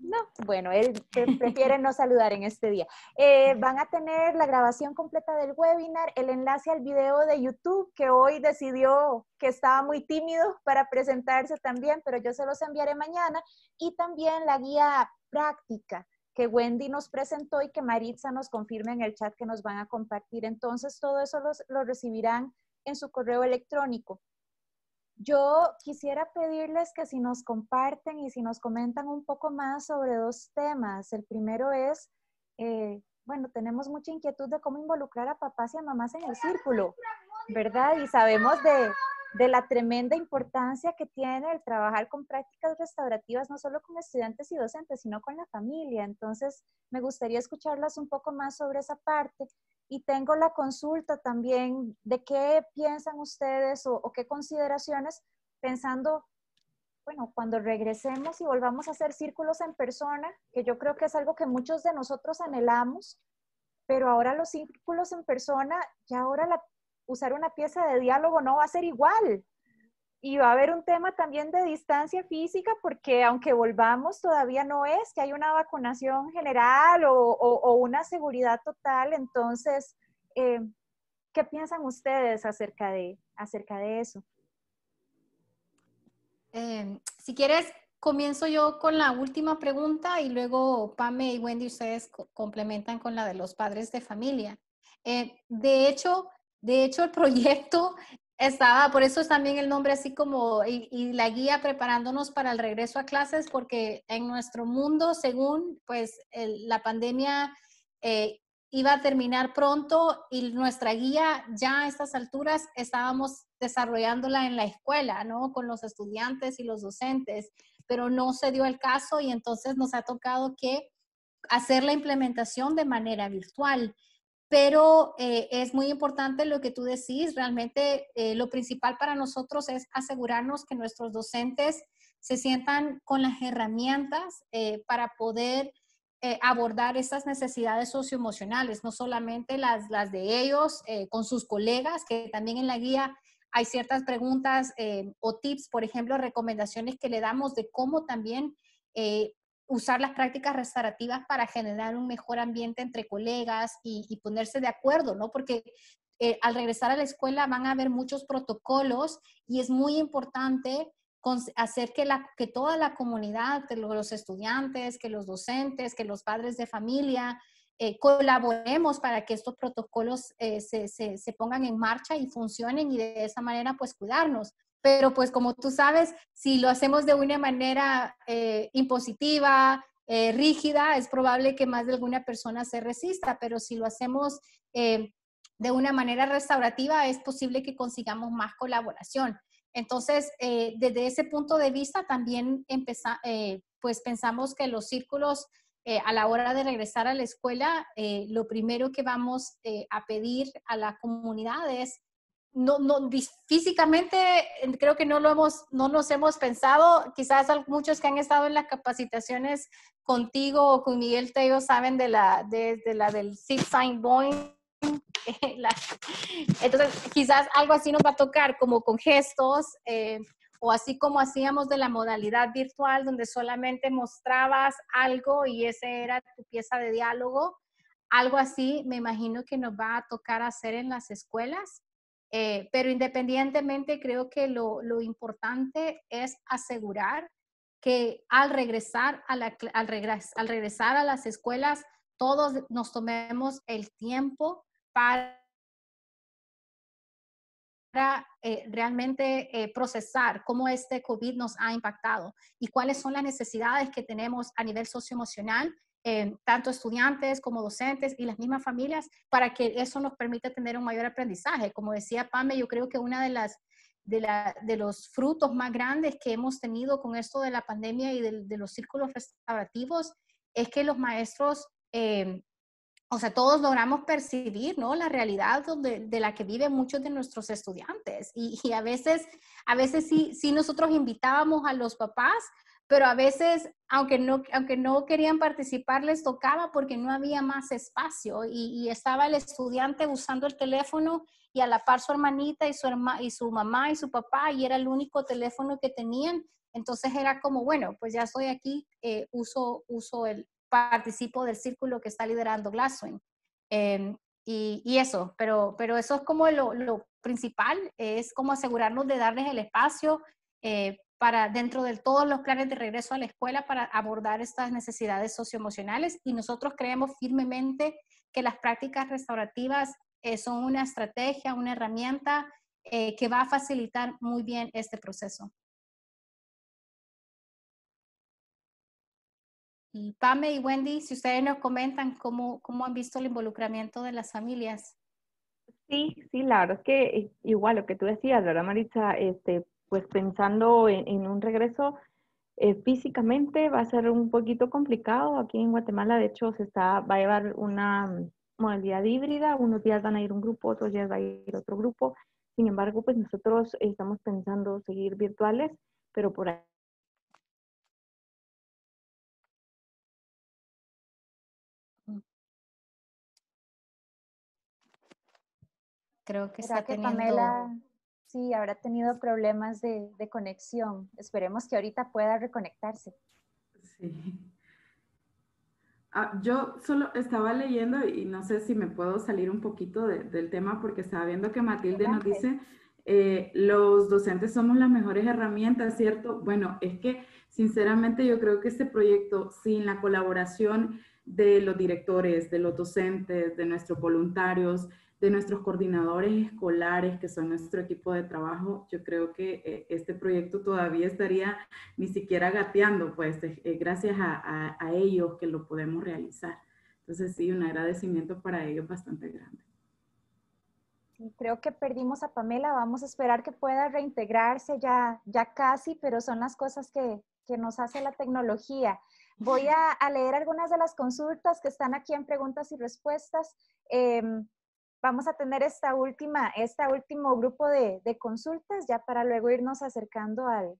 No, bueno, él prefiere no saludar en este día. Eh, van a tener la grabación completa del webinar, el enlace al video de YouTube, que hoy decidió que estaba muy tímido para presentarse también, pero yo se los enviaré mañana, y también la guía práctica que Wendy nos presentó y que Maritza nos confirme en el chat que nos van a compartir. Entonces, todo eso lo recibirán en su correo electrónico. Yo quisiera pedirles que si nos comparten y si nos comentan un poco más sobre dos temas. El primero es, eh, bueno, tenemos mucha inquietud de cómo involucrar a papás y a mamás en el círculo, ¿verdad? Y sabemos de, de la tremenda importancia que tiene el trabajar con prácticas restaurativas, no solo con estudiantes y docentes, sino con la familia. Entonces, me gustaría escucharlas un poco más sobre esa parte y tengo la consulta también de qué piensan ustedes o, qué consideraciones pensando, bueno, cuando regresemos y volvamos a hacer círculos en persona, que yo creo que es algo que muchos de nosotros anhelamos, pero ahora los círculos en persona, ya ahora usar una pieza de diálogo no va a ser igual. Y va a haber un tema también de distancia física, porque aunque volvamos, todavía no es que hay una vacunación general o, una seguridad total. Entonces, eh, ¿qué piensan ustedes acerca de, acerca de eso? Em, si quieres, comienzo yo con la última pregunta y luego Pame y Wendy, ustedes complementan con la de los padres de familia. Eh, de hecho, de hecho, el proyecto estaba, por eso es también el nombre así como, y, la guía preparándonos para el regreso a clases, porque en nuestro mundo, según pues la pandemia eh, iba a terminar pronto y nuestra guía ya a estas alturas estábamos desarrollándola en la escuela, ¿no? Con los estudiantes y los docentes, pero no se dio el caso y entonces nos ha tocado que hacer la implementación de manera virtual pero eh, es muy importante lo que tú decís. Realmente eh, lo principal para nosotros es asegurarnos que nuestros docentes se sientan con las herramientas eh, para poder abordar estas necesidades socioemocionales, no solamente las, las de ellos con sus colegas, que también en la guía hay ciertas preguntas o tips, por ejemplo, recomendaciones que le damos de cómo también usar las prácticas restaurativas para generar un mejor ambiente entre colegas y, ponerse de acuerdo, ¿no? Porque eh, al regresar a la escuela van a haber muchos protocolos y es muy importante hacer que, la, que toda la comunidad, que los estudiantes, que los docentes, que los padres de familia, eh, colaboremos para que estos protocolos eh, se, se, se pongan en marcha y funcionen y de esa manera pues cuidarnos. Pero pues como tú sabes, si lo hacemos de una manera eh, impositiva, eh, rígida, es probable que más de alguna persona se resista, pero si lo hacemos eh, de una manera restaurativa, es posible que consigamos más colaboración. Entonces, eh, desde ese punto de vista, también eh, pues pensamos que los círculos eh, a la hora de regresar a la escuela, lo primero que vamos a pedir a la comunidad es, no, no, físicamente creo que no lo hemos, no nos hemos pensado, quizás muchos que han estado en las capacitaciones contigo o con Miguel Teo saben de la, de, la del Six Sign entonces, quizás algo así nos va a tocar como con gestos eh, o así como hacíamos de la modalidad virtual donde solamente mostrabas algo y ese era tu pieza de diálogo. Algo así me imagino que nos va a tocar hacer en las escuelas. Eh, pero independientemente, creo que lo, importante es asegurar que al regresar a, al, regres, al regresar a las escuelas, todos nos tomemos el tiempo para eh, realmente eh, procesar cómo este COVID nos ha impactado y cuáles son las necesidades que tenemos a nivel socioemocional, eh, tanto estudiantes como docentes y las mismas familias, para que eso nos permita tener un mayor aprendizaje. Como decía Pame, yo creo que una de las de, la, de, los frutos más grandes que hemos tenido con esto de la pandemia y de, de los círculos restaurativos es que los maestros o sea, todos logramos percibir, ¿no? La realidad de la que viven muchos de nuestros estudiantes. Y, a veces, a veces sí, sí nosotros invitábamos a los papás, pero a veces, aunque no, aunque no querían participar, les tocaba porque no había más espacio y, estaba el estudiante usando el teléfono y a la par su hermanita y su, y su mamá y su papá y era el único teléfono que tenían. Entonces era como, bueno, pues ya estoy aquí, eh, uso, uso el, participo del círculo que está liderando Glasswing. Em, y, eso, pero, pero eso es como lo, lo, principal, es como asegurarnos de darles el espacio eh, para dentro de todos los planes de regreso a la escuela para abordar estas necesidades socioemocionales y nosotros creemos firmemente que las prácticas restaurativas eh, son una estrategia, una herramienta eh, que va a facilitar muy bien este proceso. Pame y Wendy, si ustedes nos comentan cómo, cómo han visto el involucramiento de las familias. Sí, sí, la verdad es que igual lo que tú decías, ¿verdad, Maritza? Este, pues pensando en, un regreso eh, físicamente va a ser un poquito complicado. Aquí en Guatemala, de hecho, se está, va a llevar una modalidad híbrida. Unos días van a ir un grupo, otros días va a ir otro grupo. Sin embargo, pues nosotros estamos pensando seguir virtuales, pero por ahí Creo que está que Pamela sí habrá tenido problemas de, de, conexión. Esperemos que ahorita pueda reconectarse. Sí. Ah, yo solo estaba leyendo y no sé si me puedo salir un poquito del tema porque estaba viendo que Matilde nos dice, eh, los docentes somos las mejores herramientas, ¿cierto? Bueno, es que sinceramente yo creo que este proyecto sin la colaboración de los directores, de los docentes, de nuestros voluntarios, de nuestros coordinadores escolares, que son nuestro equipo de trabajo, yo creo que eh, este proyecto todavía estaría ni siquiera gateando, pues gracias a, ellos que lo podemos realizar. Entonces sí, un agradecimiento para ellos bastante grande. Creo que perdimos a Pamela, vamos a esperar que pueda reintegrarse ya, ya casi, pero son las cosas que, que nos hace la tecnología. Voy a, leer algunas de las consultas que están aquí en preguntas y respuestas. Eh, vamos a tener esta última, este último grupo de, consultas ya para luego irnos acercando al,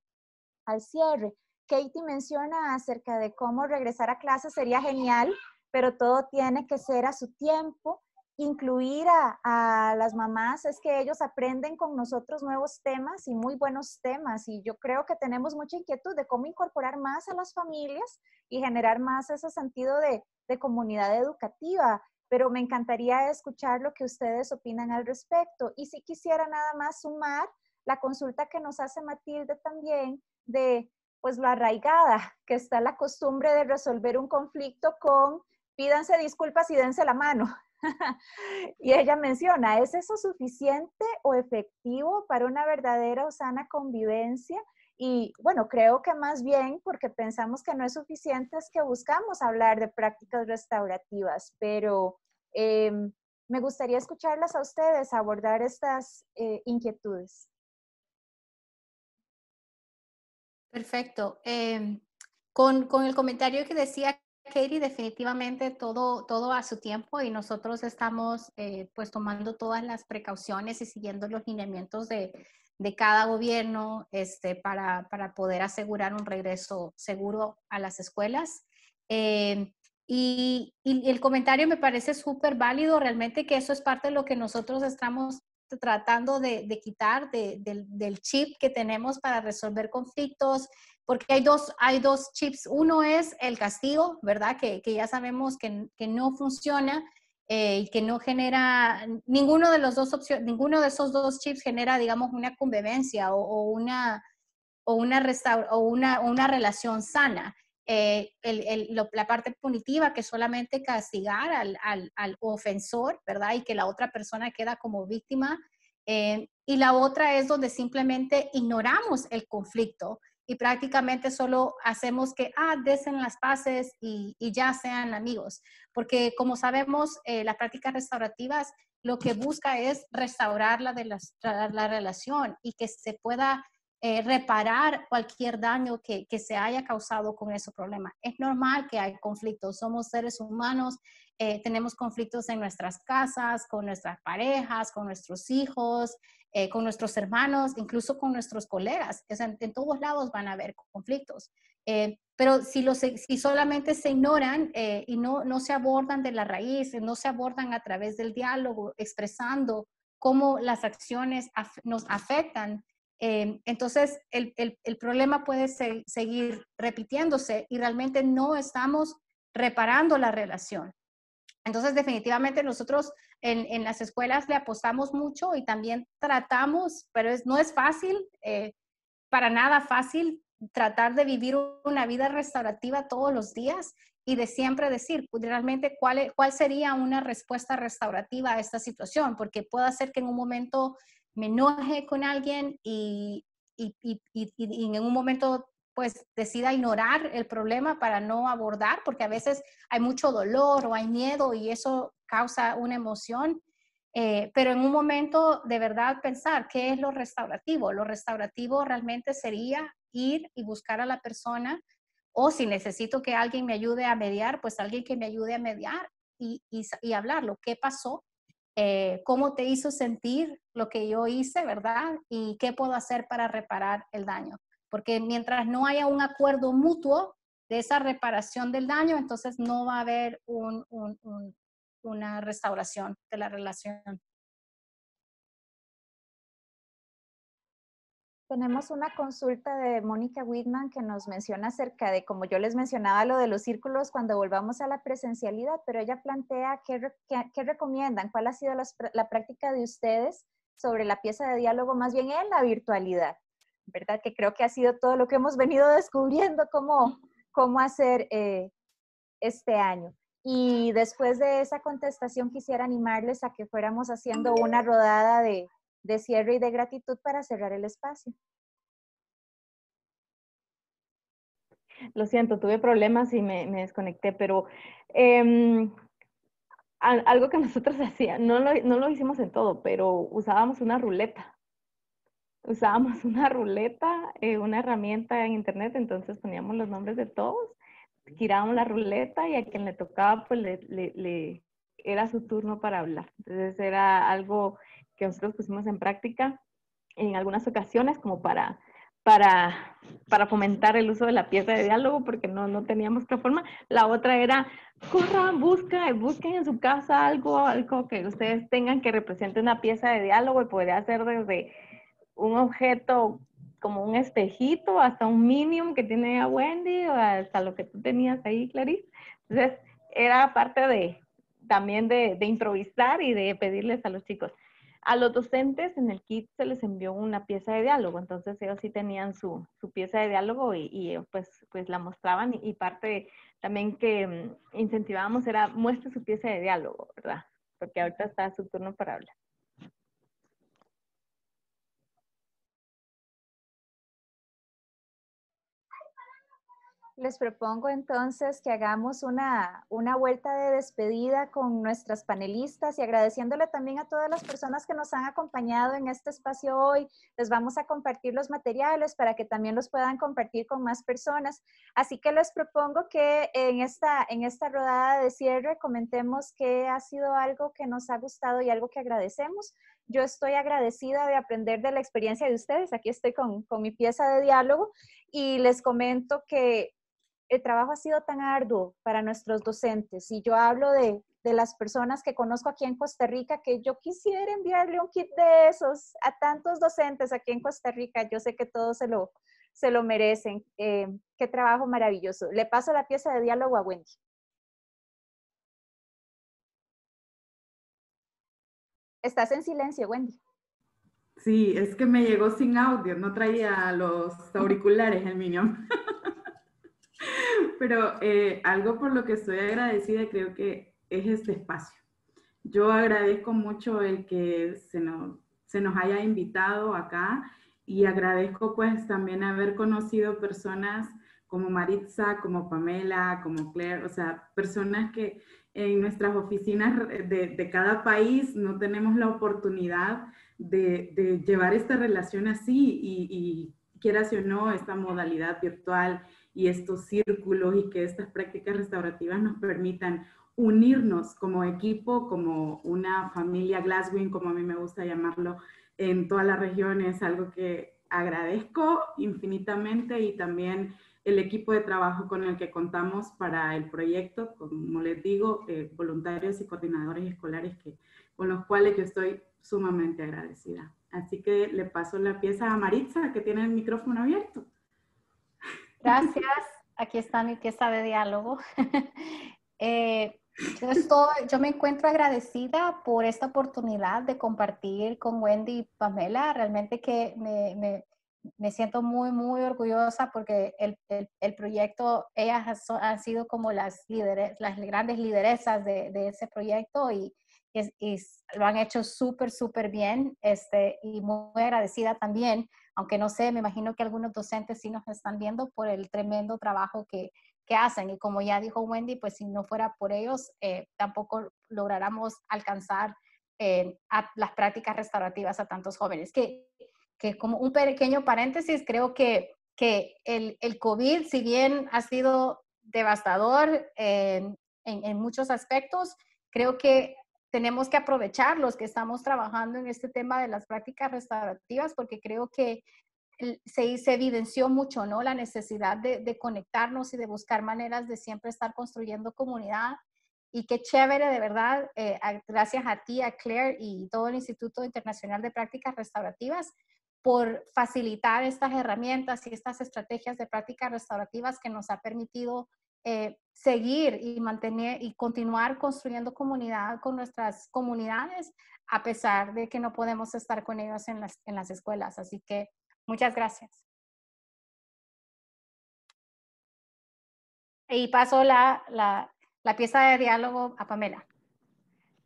al cierre. Katie menciona acerca de cómo regresar a clase sería genial, pero todo tiene que ser a su tiempo. Incluir a, a, las mamás es que ellos aprenden con nosotros nuevos temas y muy buenos temas. Y yo creo que tenemos mucha inquietud de cómo incorporar más a las familias y generar más ese sentido de, de comunidad educativa pero me encantaría escuchar lo que ustedes opinan al respecto. Y si quisiera nada más sumar la consulta que nos hace Matilde también de pues lo arraigada que está la costumbre de resolver un conflicto con pídanse disculpas y dense la mano. y ella menciona, ¿es eso suficiente o efectivo para una verdadera o sana convivencia? Y bueno, creo que más bien porque pensamos que no es suficiente es que buscamos hablar de prácticas restaurativas, pero em, Me gustaría escucharlas a ustedes abordar estas eh, inquietudes. Perfecto. Em, con, con, el comentario que decía Katie, definitivamente todo, todo a su tiempo y nosotros estamos eh, pues tomando todas las precauciones y siguiendo los lineamientos de, de cada gobierno este, para, para, poder asegurar un regreso seguro a las escuelas. Eh, y, y, el comentario me parece súper válido, realmente que eso es parte de lo que nosotros estamos tratando de, quitar de, del, del chip que tenemos para resolver conflictos, porque hay dos, hay dos chips. Uno es el castigo, ¿verdad? Que, que ya sabemos que, que no funciona eh, y que no genera, ninguno de los dos opciones, ninguno de esos dos chips genera, digamos, una convivencia o, una, o, una, o una, una relación sana. Eh, el, el, la parte punitiva, que solamente castigar al, al, al, ofensor, ¿verdad? Y que la otra persona queda como víctima. Eh, y la otra es donde simplemente ignoramos el conflicto y prácticamente solo hacemos que, ah, desen las paces y, y ya sean amigos. Porque como sabemos, eh, las prácticas restaurativas lo que busca es restaurar la, de la, la relación y que se pueda eh, reparar cualquier daño que, se haya causado con ese problema. Es normal que hay conflictos, somos seres humanos, eh, tenemos conflictos en nuestras casas, con nuestras parejas, con nuestros hijos, eh, con nuestros hermanos, incluso con nuestros colegas. O sea, en, todos lados van a haber conflictos. pero si, los, si solamente se ignoran y no, no se abordan de la raíz, no se abordan a través del diálogo, expresando cómo las acciones nos afectan, eh, entonces, el, el, problema puede se, seguir repitiéndose y realmente no estamos reparando la relación. Entonces, definitivamente nosotros en, en, las escuelas le apostamos mucho y también tratamos, pero es, no es fácil, eh, para nada fácil tratar de vivir una vida restaurativa todos los días y de siempre decir pues, realmente cuál, cuál sería una respuesta restaurativa a esta situación, porque puede ser que en un momento me enoje con alguien y, y, y, y, en un momento pues decida ignorar el problema para no abordar, porque a veces hay mucho dolor o hay miedo y eso causa una emoción. Eh, pero en un momento de verdad pensar qué es lo restaurativo. Lo restaurativo realmente sería ir y buscar a la persona o si necesito que alguien me ayude a mediar, pues alguien que me ayude a mediar y, y, y hablarlo. ¿Qué pasó? Eh, cómo te hizo sentir lo que yo hice, ¿verdad? Y qué puedo hacer para reparar el daño. Porque mientras no haya un acuerdo mutuo de esa reparación del daño, entonces no va a haber una restauración de la relación. Tenemos una consulta de Mónica Whitman que nos menciona acerca de, como yo les mencionaba, lo de los círculos cuando volvamos a la presencialidad, pero ella plantea qué, qué, recomiendan, cuál ha sido la práctica de ustedes sobre la pieza de diálogo más bien en la virtualidad, ¿verdad? Que creo que ha sido todo lo que hemos venido descubriendo cómo, cómo hacer eh, este año. Y después de esa contestación quisiera animarles a que fuéramos haciendo una rodada de, de cierre y de gratitud para cerrar el espacio. Lo siento, tuve problemas y me, desconecté, pero eh, algo que nosotros hacíamos, no lo, no lo hicimos en todo, pero usábamos una ruleta. Usábamos una ruleta, eh, una herramienta en internet, entonces poníamos los nombres de todos, girábamos la ruleta y a quien le tocaba, pues le era su turno para hablar. Entonces era algo que nosotros pusimos en práctica en algunas ocasiones como para, para, para fomentar el uso de la pieza de diálogo porque no, no teníamos otra forma. La otra era, corran, busca, busquen en su casa algo, algo que ustedes tengan que represente una pieza de diálogo y podría ser desde un objeto como un espejito hasta un minium que tiene a Wendy o hasta lo que tú tenías ahí, Clarice. Entonces, era parte de también de, de improvisar y de pedirles a los chicos, a los docentes en el kit se les envió una pieza de diálogo, entonces ellos sí tenían su, su pieza de diálogo y, y, pues, pues la mostraban y, parte también que mm, incentivábamos era muestre su pieza de diálogo, ¿verdad? Porque ahorita está su turno para hablar. Les propongo entonces que hagamos una, una vuelta de despedida con nuestras panelistas y agradeciéndole también a todas las personas que nos han acompañado en este espacio hoy. Les vamos a compartir los materiales para que también los puedan compartir con más personas. Así que les propongo que en esta, en esta rodada de cierre comentemos que ha sido algo que nos ha gustado y algo que agradecemos. Yo estoy agradecida de aprender de la experiencia de ustedes. Aquí estoy con, con mi pieza de diálogo y les comento que el trabajo ha sido tan arduo para nuestros docentes y yo hablo de, las personas que conozco aquí en Costa Rica que yo quisiera enviarle un kit de esos a tantos docentes aquí en Costa Rica. Yo sé que todos se lo, se lo merecen. Eh, qué trabajo maravilloso. Le paso la pieza de diálogo a Wendy. Estás en silencio, Wendy. Sí, es que me llegó sin audio, no traía los auriculares el Minion. Pero eh, algo por lo que estoy agradecida creo que es este espacio. Yo agradezco mucho el que se nos, se nos haya invitado acá y agradezco pues también haber conocido personas como Maritza, como Pamela, como Claire, o sea, personas que en nuestras oficinas de, de cada país no tenemos la oportunidad de, de llevar esta relación así y, y quieras o no, esta modalidad virtual y estos círculos y que estas prácticas restaurativas nos permitan unirnos como equipo, como una familia Glasgow, como a mí me gusta llamarlo, en toda la región es algo que agradezco infinitamente y también el equipo de trabajo con el que contamos para el proyecto, como les digo, eh, voluntarios y coordinadores escolares que, con los cuales yo estoy sumamente agradecida. Así que le paso la pieza a Maritza, que tiene el micrófono abierto. Gracias. Aquí está mi pieza de diálogo. Eh, yo, estoy, yo me encuentro agradecida por esta oportunidad de compartir con Wendy y Pamela. Realmente que me, me, siento muy, muy orgullosa porque el, el, el proyecto, ellas han sido como las, líderes, las grandes lideresas de, de ese proyecto y, y, lo han hecho súper, súper bien este, y muy agradecida también, aunque no sé, me imagino que algunos docentes sí nos están viendo por el tremendo trabajo que, que hacen. Y como ya dijo Wendy, pues si no fuera por ellos, eh, tampoco lográramos alcanzar eh, las prácticas restaurativas a tantos jóvenes. Que, que como un pequeño paréntesis, creo que, que el, el COVID, si bien ha sido devastador en, en muchos aspectos, creo que tenemos que aprovechar los que estamos trabajando en este tema de las prácticas restaurativas porque creo que se, se evidenció mucho, ¿no? La necesidad de, conectarnos y de buscar maneras de siempre estar construyendo comunidad. Y qué chévere, de verdad, eh, gracias a ti, a Claire y todo el Instituto Internacional de Prácticas Restaurativas por facilitar estas herramientas y estas estrategias de prácticas restaurativas que nos ha permitido eh, seguir y mantener y continuar construyendo comunidad con nuestras comunidades, a pesar de que no podemos estar con ellos en las, en las escuelas. Así que muchas gracias. Y paso la, la, la pieza de diálogo a Pamela.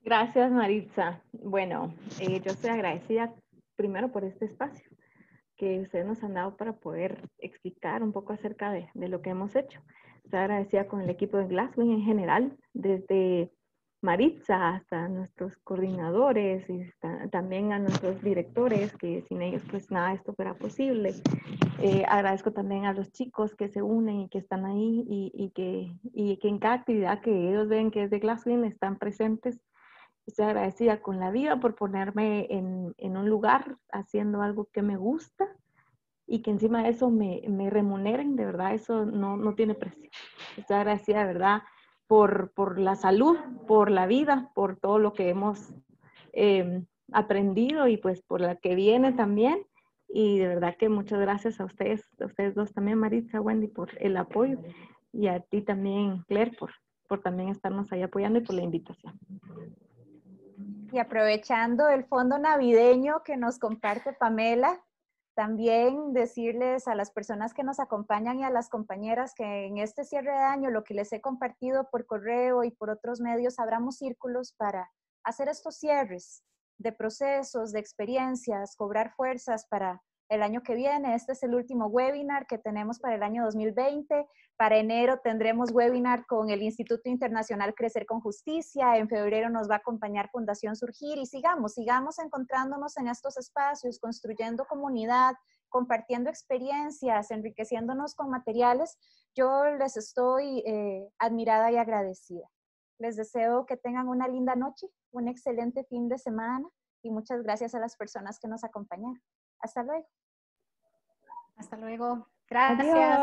Gracias, Maritza. Bueno, eh, yo estoy agradecida primero por este espacio que ustedes nos han dado para poder explicar un poco acerca de, de lo que hemos hecho. Estoy agradecida con el equipo de Glasgow en general, desde Maritza hasta nuestros coordinadores y también a nuestros directores, que sin ellos pues nada de esto fuera posible. Eh, agradezco también a los chicos que se unen y que están ahí y, y, que, y que en cada actividad que ellos ven que es de Glasgow están presentes. Estoy agradecida con la vida por ponerme en, en un lugar haciendo algo que me gusta y que encima de eso me, me remuneren, de verdad, eso no, no, tiene precio. Estoy agradecida, de verdad, por, por, la salud, por la vida, por todo lo que hemos em, aprendido y pues por la que viene también. Y de verdad que muchas gracias a ustedes, a ustedes dos también, Maritza, Wendy, por el apoyo y a ti también, Claire, por, por también estarnos ahí apoyando y por la invitación. Y aprovechando el fondo navideño que nos comparte Pamela, también decirles a las personas que nos acompañan y a las compañeras que en este cierre de año lo que les he compartido por correo y por otros medios, abramos círculos para hacer estos cierres de procesos, de experiencias, cobrar fuerzas para, el año que viene. Este es el último webinar que tenemos para el año 2020. Para enero tendremos webinar con el Instituto Internacional Crecer con Justicia. En febrero nos va a acompañar Fundación Surgir y sigamos, sigamos encontrándonos en estos espacios, construyendo comunidad, compartiendo experiencias, enriqueciéndonos con materiales. Yo les estoy eh, admirada y agradecida. Les deseo que tengan una linda noche, un excelente fin de semana y muchas gracias a las personas que nos acompañaron. Hasta luego. Hasta luego. Gracias.